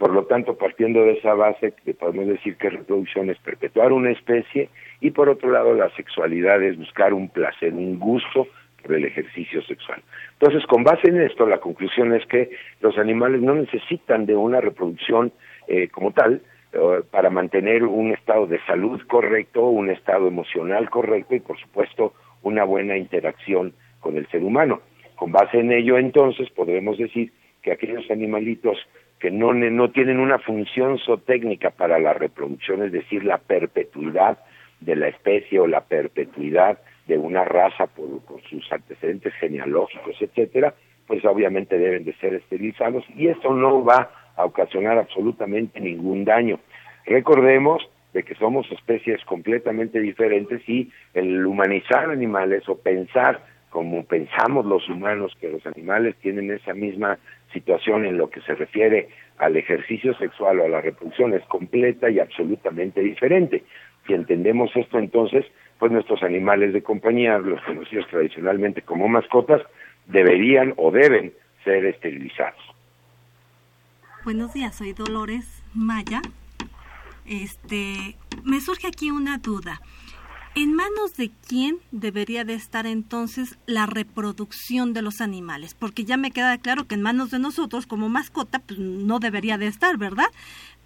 Por lo tanto, partiendo de esa base, podemos decir que reproducción es perpetuar una especie y por otro lado la sexualidad es buscar un placer, un gusto por el ejercicio sexual. Entonces, con base en esto, la conclusión es que los animales no necesitan de una reproducción eh, como tal eh, para mantener un estado de salud correcto, un estado emocional correcto y, por supuesto, una buena interacción con el ser humano. Con base en ello, entonces, podremos decir que aquellos animalitos que no, no tienen una función zootécnica para la reproducción, es decir, la perpetuidad de la especie o la perpetuidad de una raza por, sus antecedentes genealógicos, etcétera, pues obviamente deben de ser esterilizados y esto no va a ocasionar absolutamente ningún daño. Recordemos de que somos especies completamente diferentes y el humanizar animales o pensar como pensamos los humanos que los animales tienen esa misma situación en lo que se refiere al ejercicio sexual o a la reproducción es completa y absolutamente diferente. Si entendemos esto entonces, pues nuestros animales de compañía, los conocidos tradicionalmente como mascotas, deberían o deben ser esterilizados. Buenos días, soy Dolores Maya. Este, me surge aquí una duda. ¿En manos de quién debería de estar entonces la reproducción de los animales? Porque ya me queda claro que en manos de nosotros como mascota pues no debería de estar, ¿verdad?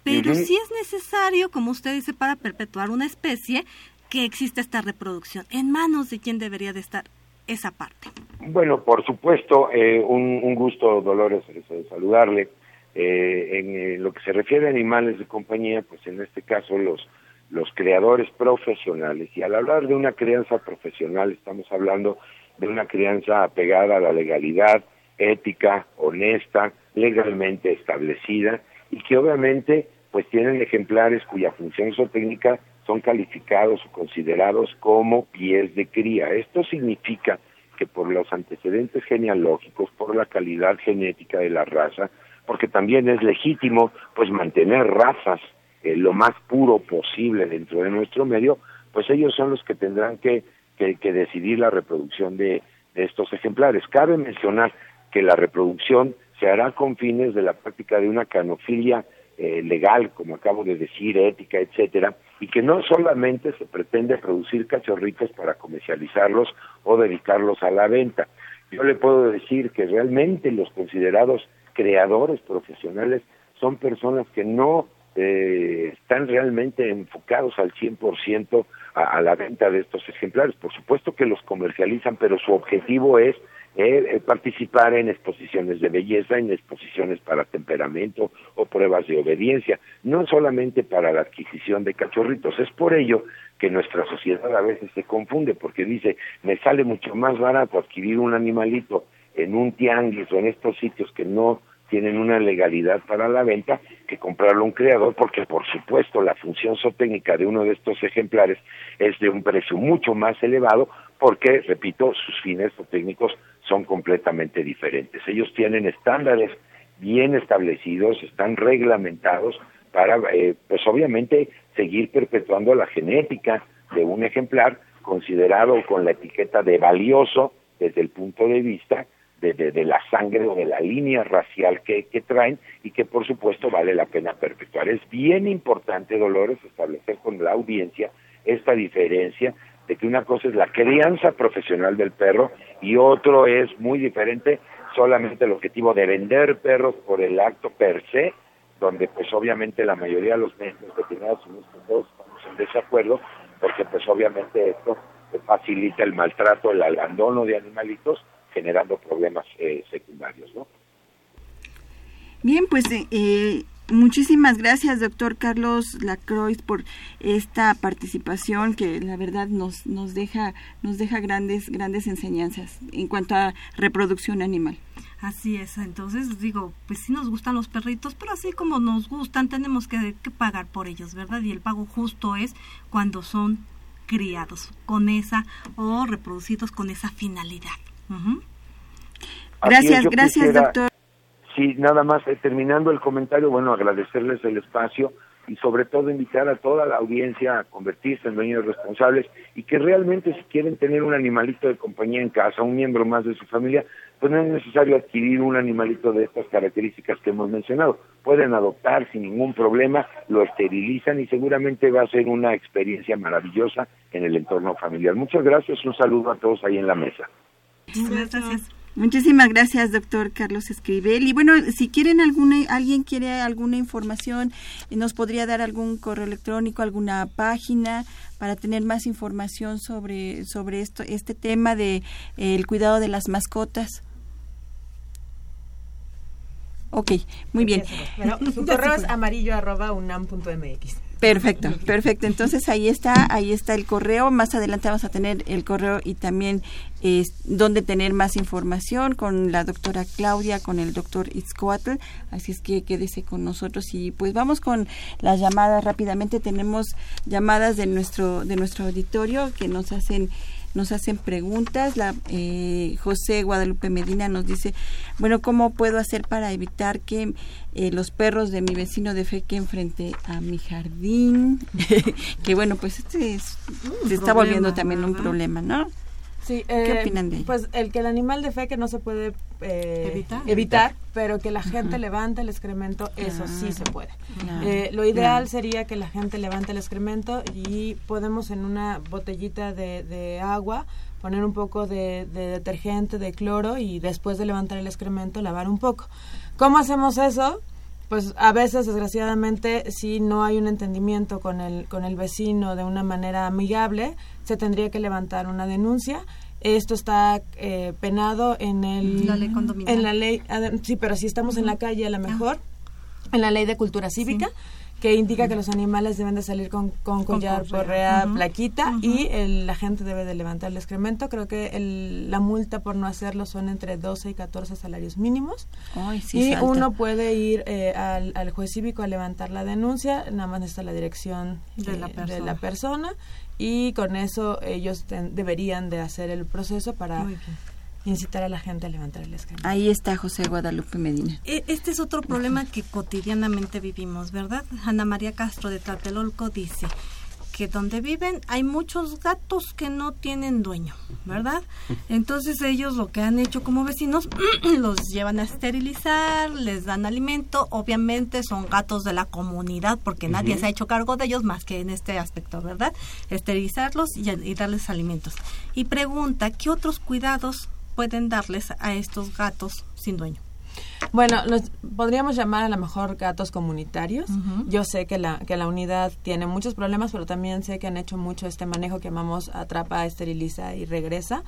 Pero si es necesario, como usted dice, para perpetuar una especie, que exista esta reproducción. ¿En manos de quién debería de estar esa parte? Bueno, por supuesto, eh, un, gusto, Dolores, saludarle. Eh, en eh, lo que se refiere a animales de compañía, pues en este caso los los creadores profesionales. Y al hablar de una crianza profesional, estamos hablando de una crianza apegada a la legalidad, ética, honesta, legalmente establecida y que obviamente pues tienen ejemplares cuya función zootécnica son calificados o considerados como pies de cría. Esto significa que por los antecedentes genealógicos, por la calidad genética de la raza, porque también es legítimo pues mantener razas eh, lo más puro posible dentro de nuestro medio, pues ellos son los que tendrán que, que, decidir la reproducción de, estos ejemplares. Cabe mencionar que la reproducción se hará con fines de la práctica de una canofilia eh, legal, como acabo de decir, ética, etcétera, y que no solamente se pretende producir cachorritos para comercializarlos o dedicarlos a la venta. Yo le puedo decir que realmente los considerados creadores profesionales son personas que no eh, están realmente enfocados al 100% a, a la venta de estos ejemplares. Por supuesto que los comercializan, pero su objetivo es eh, eh, participar en exposiciones de belleza, en exposiciones para temperamento o pruebas de obediencia, no solamente para la adquisición de cachorritos. Es por ello que nuestra sociedad a veces se confunde porque dice, me sale mucho más barato adquirir un animalito en un tianguis o en estos sitios que no tienen una legalidad para la venta que comprarlo a un creador porque por supuesto la función zootécnica de uno de estos ejemplares es de un precio mucho más elevado porque, repito, sus fines zootécnicos son completamente diferentes. Ellos tienen estándares bien establecidos, están reglamentados para, eh, pues obviamente, seguir perpetuando la genética de un ejemplar considerado con la etiqueta de valioso desde el punto de vista de, la sangre o de la línea racial que, que traen y que por supuesto vale la pena perpetuar. Es bien importante, Dolores, establecer con la audiencia esta diferencia de que una cosa es la crianza profesional del perro y otro es muy diferente solamente el objetivo de vender perros por el acto per se, donde pues obviamente la mayoría de los médicos veterinarios todos estamos en desacuerdo, porque pues obviamente esto facilita el maltrato, el abandono de animalitos generando problemas eh, secundarios, ¿no? Bien, pues eh, eh, muchísimas gracias, doctor Carlos Lacroix, por esta participación que la verdad nos, nos deja nos deja grandes grandes enseñanzas en cuanto a reproducción animal. Así es, entonces digo, pues sí nos gustan los perritos, pero así como nos gustan, tenemos que, pagar por ellos, ¿verdad? Y el pago justo es cuando son criados con esa o reproducidos con esa finalidad. Gracias, gracias, doctor. Sí, nada más, eh, terminando el comentario, bueno, agradecerles el espacio y sobre todo invitar a toda la audiencia a convertirse en dueños responsables y que realmente si quieren tener un animalito de compañía en casa, un miembro más de su familia, pues no es necesario adquirir un animalito de estas características que hemos mencionado. Pueden adoptar sin ningún problema, lo esterilizan y seguramente va a ser una experiencia maravillosa en el entorno familiar. Muchas gracias, un saludo a todos ahí en la mesa. Muchísimas gracias. Muchísimas gracias, doctor Carlos Escribel. Y bueno, si quieren alguna, alguien quiere alguna información, nos podría dar algún correo electrónico, alguna página para tener más información sobre sobre esto, este tema de eh, el cuidado de las mascotas. Ok, muy bien. Bueno, su correo es amarillo arroba unam.mx. Perfecto, perfecto. Entonces ahí está, ahí está el correo. Más adelante vamos a tener el correo y también eh, donde tener más información con la doctora Claudia, con el doctor Itzcoatl. Así es que quédese con nosotros y pues vamos con las llamadas rápidamente. Tenemos llamadas de nuestro de nuestro auditorio que nos hacen nos hacen preguntas. La, eh, José Guadalupe Medina nos dice, bueno, ¿cómo puedo hacer para evitar que eh, los perros de mi vecino defequen frente a mi jardín? que bueno, pues este es, se está volviendo también un problema, ¿no? Sí, ¿Qué eh, opinan de ello? Pues el que el animal defeque no se puede eh, Evitar. evitar, pero que la gente levante el excremento, eso sí se puede. Claro, Eh, lo ideal claro. sería que la gente levante el excremento y podemos en una botellita de, de agua poner un poco de, de detergente, de cloro y después de levantar el excremento lavar un poco. ¿Cómo hacemos eso? Pues a veces, desgraciadamente, si no hay un entendimiento con el, con el vecino de una manera amigable, se tendría que levantar una denuncia. Esto está eh, penado en el La ley condominial. en la ley sí pero si estamos en la calle a lo mejor en la ley de cultura cívica que indica que los animales deben de salir con, con collar, correa. plaquita y el- la gente debe de levantar el excremento. Creo que el- la multa por no hacerlo son entre 12 y 14 salarios mínimos. Ay, sí, y salta. uno puede ir eh, al, al juez cívico a levantar la denuncia, nada más necesita la dirección De eh, la de persona. la persona y con eso ellos ten- deberían de hacer el proceso para Muy bien. Incitar a la gente a levantar el excremento. Ahí está José Guadalupe Medina. E- Este es otro problema que cotidianamente vivimos, ¿verdad? Ana María Castro de Tlatelolco dice que donde viven hay muchos gatos que no tienen dueño, ¿verdad? Entonces ellos lo que han hecho como vecinos los llevan a esterilizar, les dan alimento, obviamente son gatos de la comunidad porque nadie se ha hecho cargo de ellos más que en este aspecto, ¿verdad? Esterilizarlos y, y darles alimentos. Y pregunta, ¿qué otros cuidados pueden darles a estos gatos sin dueño? Bueno, los podríamos llamar a lo mejor gatos comunitarios. Yo sé que la, que la unidad tiene muchos problemas, pero también sé que han hecho mucho este manejo que llamamos atrapa, esteriliza y regresa.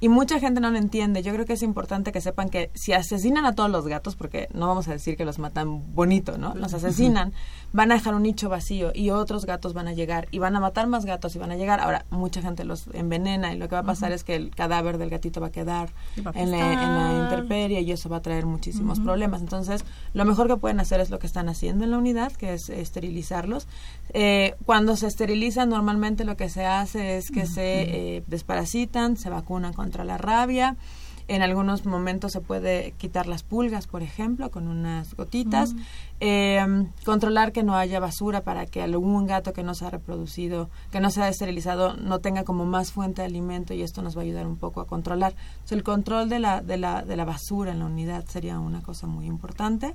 Y mucha gente no lo entiende. Yo creo que es importante que sepan que si asesinan a todos los gatos, porque no vamos a decir que los matan bonito, ¿no? Los asesinan, van a dejar un nicho vacío y otros gatos van a llegar y van a matar más gatos y van a llegar. Ahora, mucha gente los envenena y lo que va a pasar es que el cadáver del gatito va a quedar Y va a en la, en la intemperie y eso va a traer muchísimos problemas. Entonces, lo mejor que pueden hacer es lo que están haciendo en la unidad, que es esterilizarlos. Eh, cuando se esterilizan, normalmente lo que se hace es que se eh, desparasitan, se vacunan contra la rabia. En algunos momentos se puede quitar las pulgas, por ejemplo, con unas gotitas. Mm. Eh, controlar que no haya basura para que algún gato que no se ha reproducido, que no se ha esterilizado, no tenga como más fuente de alimento y esto nos va a ayudar un poco a controlar. Entonces, el control de la, de, la, de la basura en la unidad sería una cosa muy importante.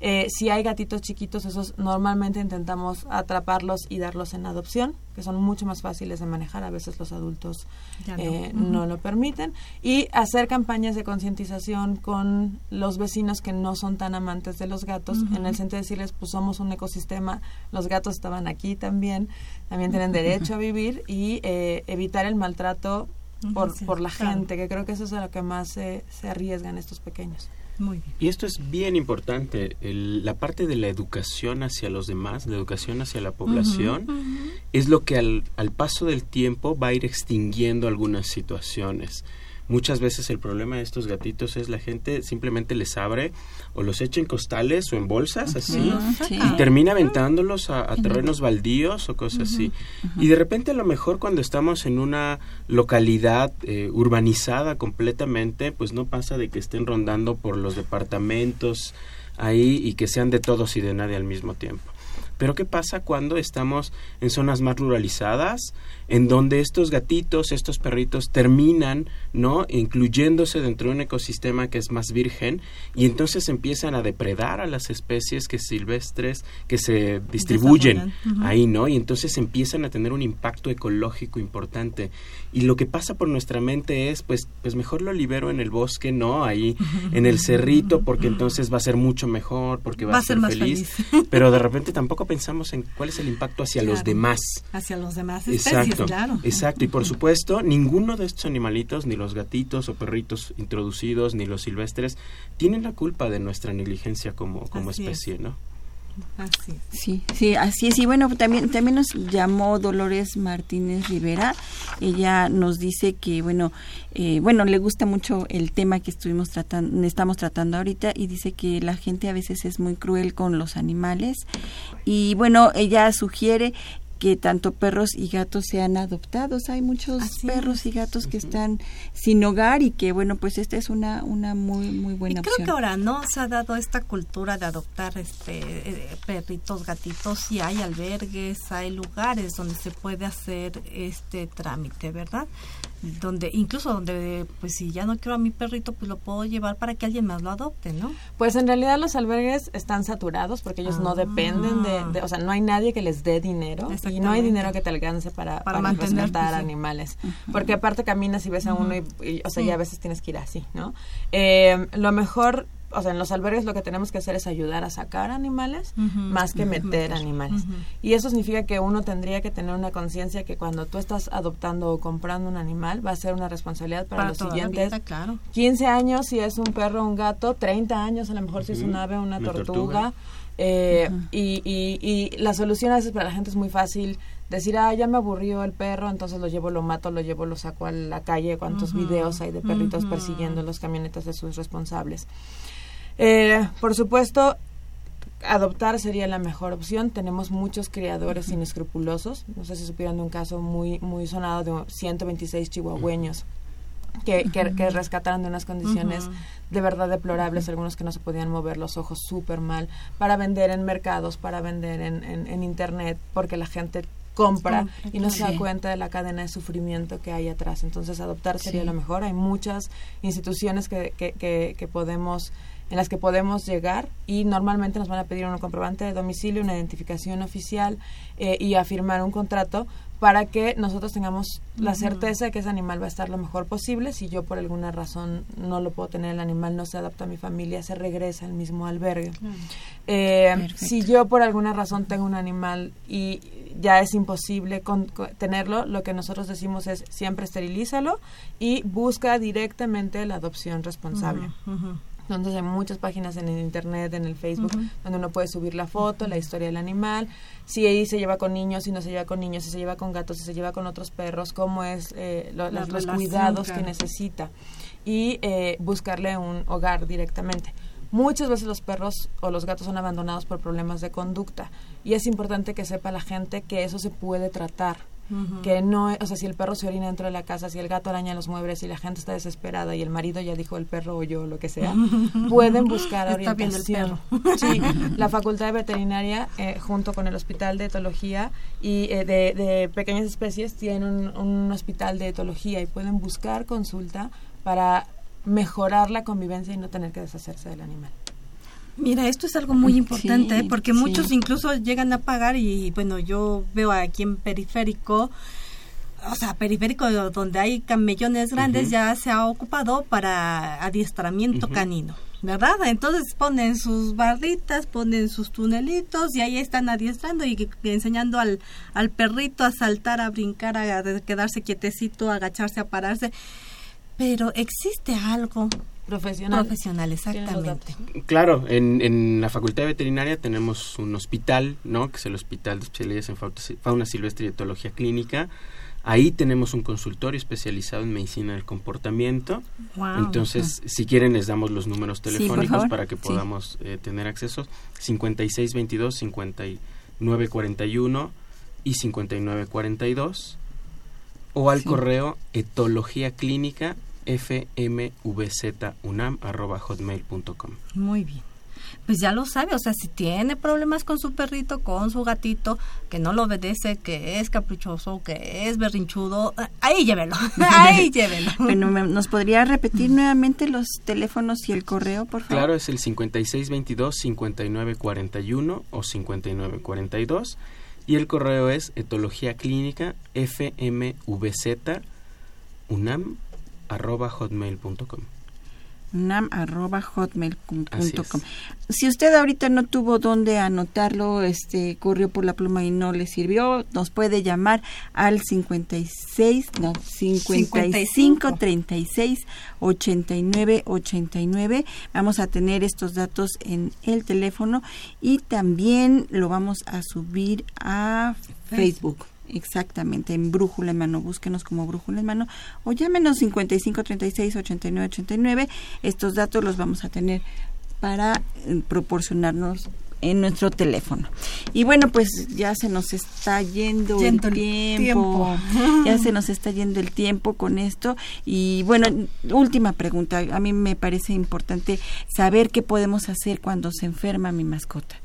Eh, si hay gatitos chiquitos, esos normalmente intentamos atraparlos y darlos en adopción, que son mucho más fáciles de manejar. A veces los adultos no. eh, no lo permiten. Y hacer campañas de concientización con los vecinos que no son tan amantes de los gatos, en el sentido de decirles, pues somos un ecosistema, los gatos estaban aquí también, también tienen derecho a vivir y eh, evitar el maltrato por, sí, por la claro. gente, que creo que eso es a lo que más se, se arriesgan estos pequeños. Muy bien. Y esto es bien importante, el- la parte de la educación hacia los demás, la educación hacia la población, es lo que al, al paso del tiempo va a ir extinguiendo algunas situaciones. Muchas veces el problema de estos gatitos es la gente simplemente les abre o los echa en costales o en bolsas así sí. y termina aventándolos a, a terrenos baldíos o cosas así. Y de repente a lo mejor cuando estamos en una localidad eh, urbanizada completamente, pues no pasa de que estén rondando por los departamentos ahí y que sean de todos y de nadie al mismo tiempo. Pero ¿qué pasa cuando estamos en zonas más ruralizadas, en donde estos gatitos, estos perritos terminan, ¿no? Incluyéndose dentro de un ecosistema que es más virgen y entonces empiezan a depredar a las especies que silvestres que se distribuyen ahí, ¿no? Y entonces empiezan a tener un impacto ecológico importante. Y lo que pasa por nuestra mente es, pues, pues mejor lo libero en el bosque, ¿no? Ahí en el cerrito, porque entonces va a ser mucho mejor, porque va, a ser, feliz. Pero de repente tampoco pensamos en cuál es el impacto hacia los demás. Hacia los demás especies. Exacto, y por supuesto, ninguno de estos animalitos, ni los gatitos o perritos introducidos, ni los silvestres, tienen la culpa de nuestra negligencia como, como especie, ¿no? Así Sí, sí, así es. Y bueno, también, también nos llamó Dolores Martínez Rivera. Ella nos dice que, bueno, eh, bueno, le gusta mucho el tema que estuvimos tratando, estamos tratando ahorita y dice que la gente a veces es muy cruel con los animales. Y bueno, ella sugiere que tanto perros y gatos sean adoptados. Hay muchos perros y gatos que están sin hogar y que, bueno, pues esta es una, una muy, muy buena y creo que ahora no se ha dado esta cultura de adoptar este eh, perritos, gatitos y hay albergues, hay lugares donde se puede hacer este trámite, ¿verdad? donde incluso donde pues si ya no quiero a mi perrito pues lo puedo llevar para que alguien más lo adopte no pues en realidad los albergues están saturados porque ellos no dependen de, o sea no hay nadie que les dé dinero y no hay dinero que te alcance para, para, rescatar animales. Porque aparte caminas y ves a uno y, o sea ya a veces tienes que ir así no eh, lo mejor o sea, en los albergues lo que tenemos que hacer es ayudar a sacar animales más que meter animales. Y eso significa que uno tendría que tener una conciencia que cuando tú estás adoptando o comprando un animal va a ser una responsabilidad para, los siguientes 15 años si es un perro o un gato, 30 años a lo mejor si es un ave o una, tortuga. Eh, y, y, y la solución a veces para la gente es muy fácil decir, ah, ya me aburrió el perro, entonces lo llevo, lo mato, lo llevo, lo saco a la calle, cuántos videos hay de perritos persiguiendo los camionetas de sus responsables. Eh, por supuesto, adoptar sería la mejor opción. Tenemos muchos criadores inescrupulosos. No sé si supieron de un caso muy, muy sonado de 126 chihuahueños. Que, que, rescataron de unas condiciones de verdad deplorables, algunos que no se podían mover los ojos súper mal, para vender en mercados, para vender en, en, internet, porque la gente compra y no se da cuenta de la cadena de sufrimiento que hay atrás. Entonces, adoptar sería lo mejor. Hay muchas instituciones que, que, que podemos en las que podemos llegar y normalmente nos van a pedir un comprobante de domicilio, una identificación oficial eh, y afirmar un contrato para que nosotros tengamos la certeza de que ese animal va a estar lo mejor posible. Si yo por alguna razón no lo puedo tener, el animal no se adapta a mi familia, se regresa al mismo albergue. Eh, si yo por alguna razón tengo un animal y ya es imposible tenerlo, lo que nosotros decimos es siempre esterilízalo y busca directamente la adopción responsable. Entonces hay muchas páginas en el internet, en el Facebook, donde uno puede subir la foto, la historia del animal, si ahí se lleva con niños, si no se lleva con niños, si se lleva con gatos, si se lleva con otros perros, cómo es eh, los cuidados que necesita. Y eh, buscarle un hogar directamente. Muchas veces los perros o los gatos son abandonados por problemas de conducta y es importante que sepa la gente que eso se puede tratar que no, o sea, si el perro se orina dentro de la casa, si el gato araña los muebles, si la gente está desesperada y el marido ya dijo el perro o yo, lo que sea, pueden buscar orientación. Sí, la Facultad de Veterinaria, eh, junto con el Hospital de Etología y eh, de, pequeñas especies, tienen un, un hospital de etología y pueden buscar consulta para mejorar la convivencia y no tener que deshacerse del animal. Mira, esto es algo muy importante, ¿eh? porque muchos incluso llegan a pagar y bueno, yo veo aquí en periférico, o sea, periférico donde hay camellones grandes ya se ha ocupado para adiestramiento canino. ¿verdad? Entonces ponen sus barritas, ponen sus tunelitos y ahí están adiestrando y enseñando al, al perrito a saltar, a brincar, a quedarse quietecito, a agacharse, a pararse. Pero existe algo Profesional. Profesional, exactamente. Claro, en, en la Facultad de Veterinaria tenemos un hospital, ¿no? Que es el Hospital de Especialidades en Fauna Silvestre y Etología Clínica. Ahí tenemos un consultorio especializado en medicina del comportamiento. Entonces, si quieren, les damos los números telefónicos para que podamos eh, tener acceso. 5622, 5941 y 5942. O al correo etología clínica fmvzunam.hotmail.com. Muy bien. pues ya lo sabe, o sea, si tiene problemas con su perrito, con su gatito, que no lo obedece, que es caprichoso, que es berrinchudo, ahí llévelo, ahí llévelo. Bueno, me- ¿nos podría repetir nuevamente los teléfonos y el correo, por favor? Claro, es el 5622-5941 o 5942 y el correo es etología clínica fmvz unam hotmail.com. nam arroba hotmail.com. Así es. Si usted ahorita no tuvo dónde anotarlo, este corrió por la pluma y no le sirvió, nos puede llamar al 56, no, 55 36 89 89. Vamos a tener estos datos en el teléfono y también lo vamos a subir a Facebook. Exactamente, en Brújula en Mano. Búsquenos como Brújula en Mano o llámenos 55 36 89 89. Estos datos los vamos a tener para eh, proporcionarnos en nuestro teléfono. Y bueno, pues ya se nos está yendo, Yendo el el tiempo. tiempo. Ya se nos está yendo el tiempo con esto. Y bueno, última pregunta. A mí me parece importante saber qué podemos hacer cuando se enferma mi mascota.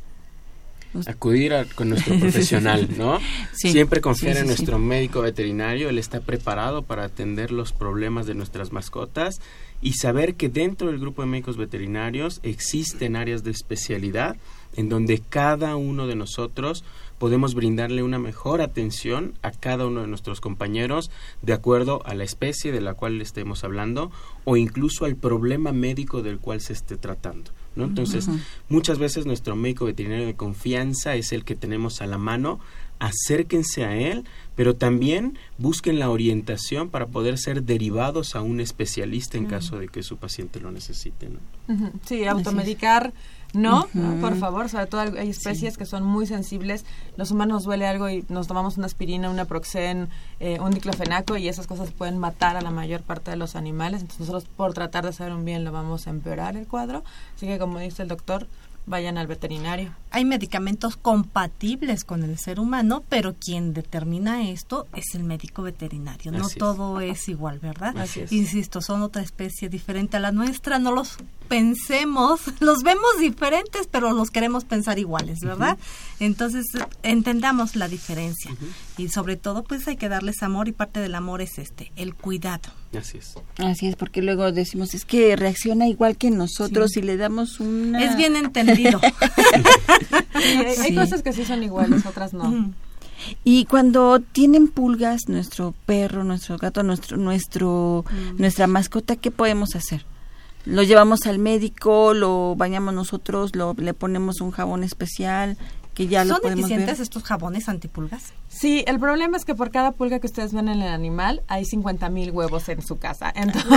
Acudir a- con nuestro profesional, ¿no? Sí, Siempre confiar sí, en nuestro médico veterinario, él está preparado para atender los problemas de nuestras mascotas y saber que dentro del grupo de médicos veterinarios existen áreas de especialidad en donde cada uno de nosotros podemos brindarle una mejor atención a cada uno de nuestros compañeros de acuerdo a la especie de la cual le estemos hablando o incluso al problema médico del cual se esté tratando. ¿No? Entonces, muchas veces nuestro médico veterinario de confianza es el que tenemos a la mano, acérquense a él, pero también busquen la orientación para poder ser derivados a un especialista en caso de que su paciente lo necesite. ¿no? Sí, automedicar, no, por favor, sobre todo hay especies que son muy sensibles. Los humanos nos duele algo y nos tomamos una aspirina, una proxen, eh, un diclofenaco y esas cosas pueden matar a la mayor parte de los animales. Entonces nosotros por tratar de hacer un bien lo vamos a empeorar el cuadro. Así que como dice el doctor, vayan al veterinario. Hay medicamentos compatibles con el ser humano, pero quien determina esto es el médico veterinario. No es. todo es igual, ¿verdad? Así es. Insisto, son otra especie diferente a la nuestra. No los pensemos, los vemos diferentes, pero los queremos pensar iguales, ¿verdad? Entonces, entendamos la diferencia. Y sobre todo, pues hay que darles amor y parte del amor es este, el cuidado. Así es. Así es, porque luego decimos, es que reacciona igual que nosotros Sí. y le damos una... Es bien entendido. Sí, hay, hay Sí. cosas que sí son iguales, otras no. Y cuando tienen pulgas, nuestro perro, nuestro gato, nuestro, nuestro, Mm. nuestra mascota, ¿qué podemos hacer? Lo llevamos al médico, lo bañamos nosotros, lo, le ponemos un jabón especial, que ya lo ¿Son podemos eficientes ver. estos jabones antipulgas? Sí, el problema es que por cada pulga que ustedes ven en el animal hay 50 mil huevos en su casa. Entonces,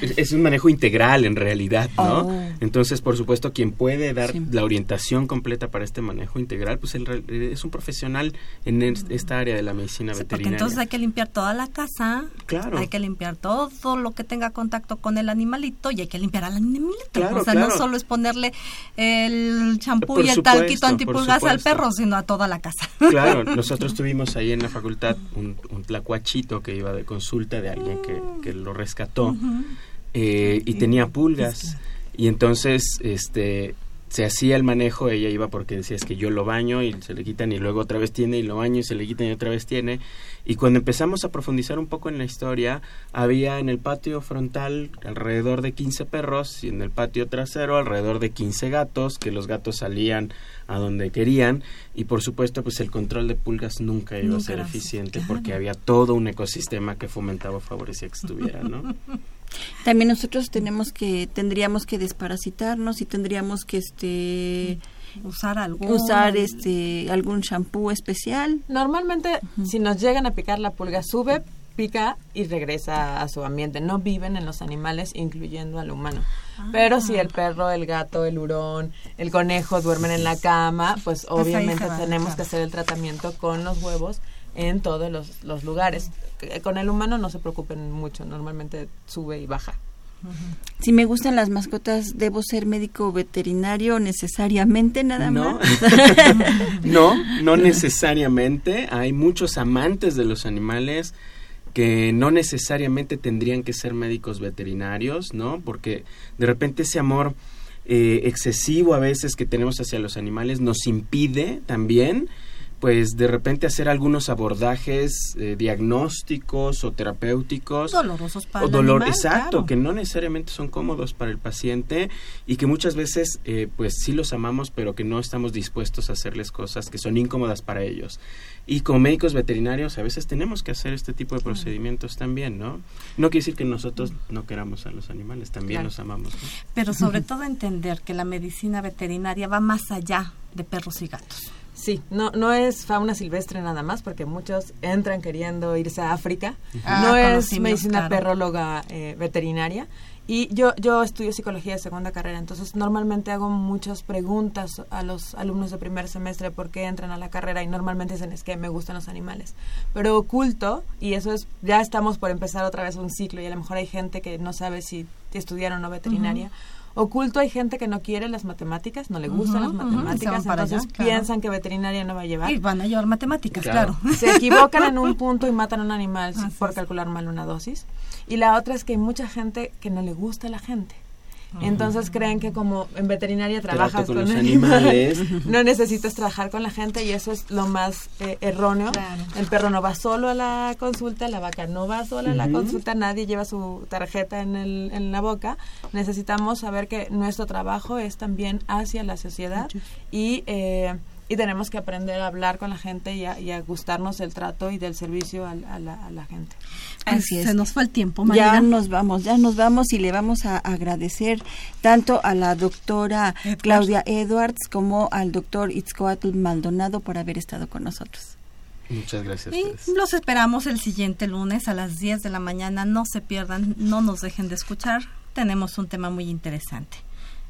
Es- Es un manejo integral en realidad, ¿no? Oh. Entonces, por supuesto, quien puede dar la orientación completa para este manejo integral, pues real- es un profesional en es- esta área de la medicina Porque veterinaria. entonces hay que limpiar toda la casa, Claro. hay que limpiar todo lo que tenga contacto con el animalito y hay que limpiar al animalito. Claro, o sea, claro. no solo es ponerle el champú y el supuesto, talquito antipulgas al perro, sino a toda la casa. Claro, nosotros tuvimos ahí en la facultad un, un tlacuachito que iba de consulta de alguien que, que lo rescató eh, y tenía pulgas. Y entonces este se hacía el manejo, ella iba porque decía es que yo lo baño y se le quitan y luego otra vez tiene y lo baño y se le quitan y otra vez tiene y cuando empezamos a profundizar un poco en la historia había en el patio frontal alrededor de 15 perros y en el patio trasero alrededor de 15 gatos que los gatos salían a donde querían y por supuesto pues el control de pulgas nunca iba a ser eficiente claro. porque había todo un ecosistema que fomentaba o favorecía que estuviera, ¿no? También nosotros tenemos que, tendríamos que desparasitarnos y tendríamos que, este... Usar algún... Usar, este, algún shampoo especial. Normalmente, si nos llegan a picar la pulga, sube, pica y regresa a su ambiente. No viven en los animales, incluyendo al humano. Pero si el perro, el gato, el hurón, el conejo duermen en la cama, pues Pues obviamente tenemos que hacer el tratamiento con los huevos en todos los, los lugares. Con el humano no se preocupen mucho, normalmente sube y baja. Si me gustan las mascotas, ¿debo ser médico veterinario necesariamente nada No. más? no, no necesariamente. Hay muchos amantes de los animales que no necesariamente tendrían que ser médicos veterinarios, ¿no? Porque de repente ese amor eh, excesivo a veces que tenemos hacia los animales nos impide también pues de repente hacer algunos abordajes eh, diagnósticos o terapéuticos dolorosos para o el dolor animal, exacto claro. que no necesariamente son cómodos para el paciente y que muchas veces eh, pues sí los amamos pero que no estamos dispuestos a hacerles cosas que son incómodas para ellos y como médicos veterinarios a veces tenemos que hacer este tipo de procedimientos también no no quiere decir que nosotros no queramos a los animales también Claro. los amamos ¿no? Pero sobre todo entender que la medicina veterinaria va más allá de perros y gatos. Sí, no, no es fauna silvestre nada más, porque muchos entran queriendo irse a África. Ah, no es simios, medicina claro. perróloga eh, veterinaria. Y yo, yo estudio psicología de segunda carrera, entonces normalmente hago muchas preguntas a los alumnos de primer semestre por qué entran a la carrera y normalmente dicen es que me gustan los animales. Pero oculto, y eso es, ya estamos por empezar otra vez un ciclo y a lo mejor hay gente que no sabe si estudiar o no veterinaria. Oculto hay gente que no quiere las matemáticas, no le gustan las matemáticas, entonces allá, claro. piensan que veterinaria no va a llevar. Y van a llevar matemáticas, Claro. claro. Se equivocan en un punto y matan a un animal Así por es. calcular mal una dosis. Y la otra es que hay mucha gente que no le gusta a la gente. Entonces creen que como en veterinaria trabajas con con, los animales, animales. no necesitas trabajar con la gente y eso es lo más eh, erróneo. Claro. El perro no va solo a la consulta, la vaca no va sola a la consulta, nadie lleva su tarjeta en, el, en la boca. Necesitamos saber que nuestro trabajo es también hacia la sociedad y... eh, y tenemos que aprender a hablar con la gente y a, y a gustarnos del trato y del servicio al- a, la, a la gente. Pues Así es. Se nos fue el tiempo, Ya Marina. nos vamos, ya nos vamos y le vamos a agradecer tanto a la doctora Edwards. Claudia Edwards como al doctor Itzcoatl Maldonado por haber estado con nosotros. muchas gracias Y los esperamos el siguiente lunes a las 10 de la mañana. No se pierdan, no nos dejen de escuchar. Tenemos un tema muy interesante.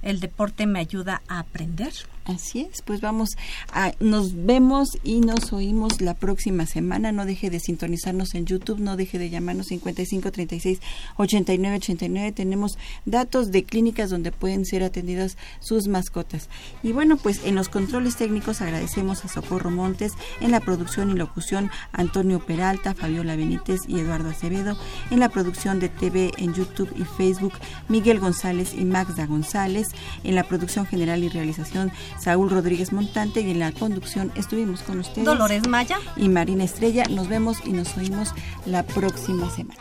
El deporte me ayuda a aprender. Así es, pues vamos a, nos vemos y nos oímos la próxima semana. No deje de sintonizarnos en YouTube, no deje de llamarnos 55 36 89 89. Tenemos datos de clínicas donde pueden ser atendidas sus mascotas. Y bueno, pues en los controles técnicos agradecemos a Socorro Montes, en la producción y locución Antonio Peralta, Fabiola Benítez y Eduardo Acevedo, en la producción de TV en YouTube y Facebook Miguel González y Magda González, en la producción general y realización Saúl Rodríguez Montante y en la conducción estuvimos con ustedes. Dolores Maya. Y Marina Estrella, nos vemos y nos oímos la próxima semana.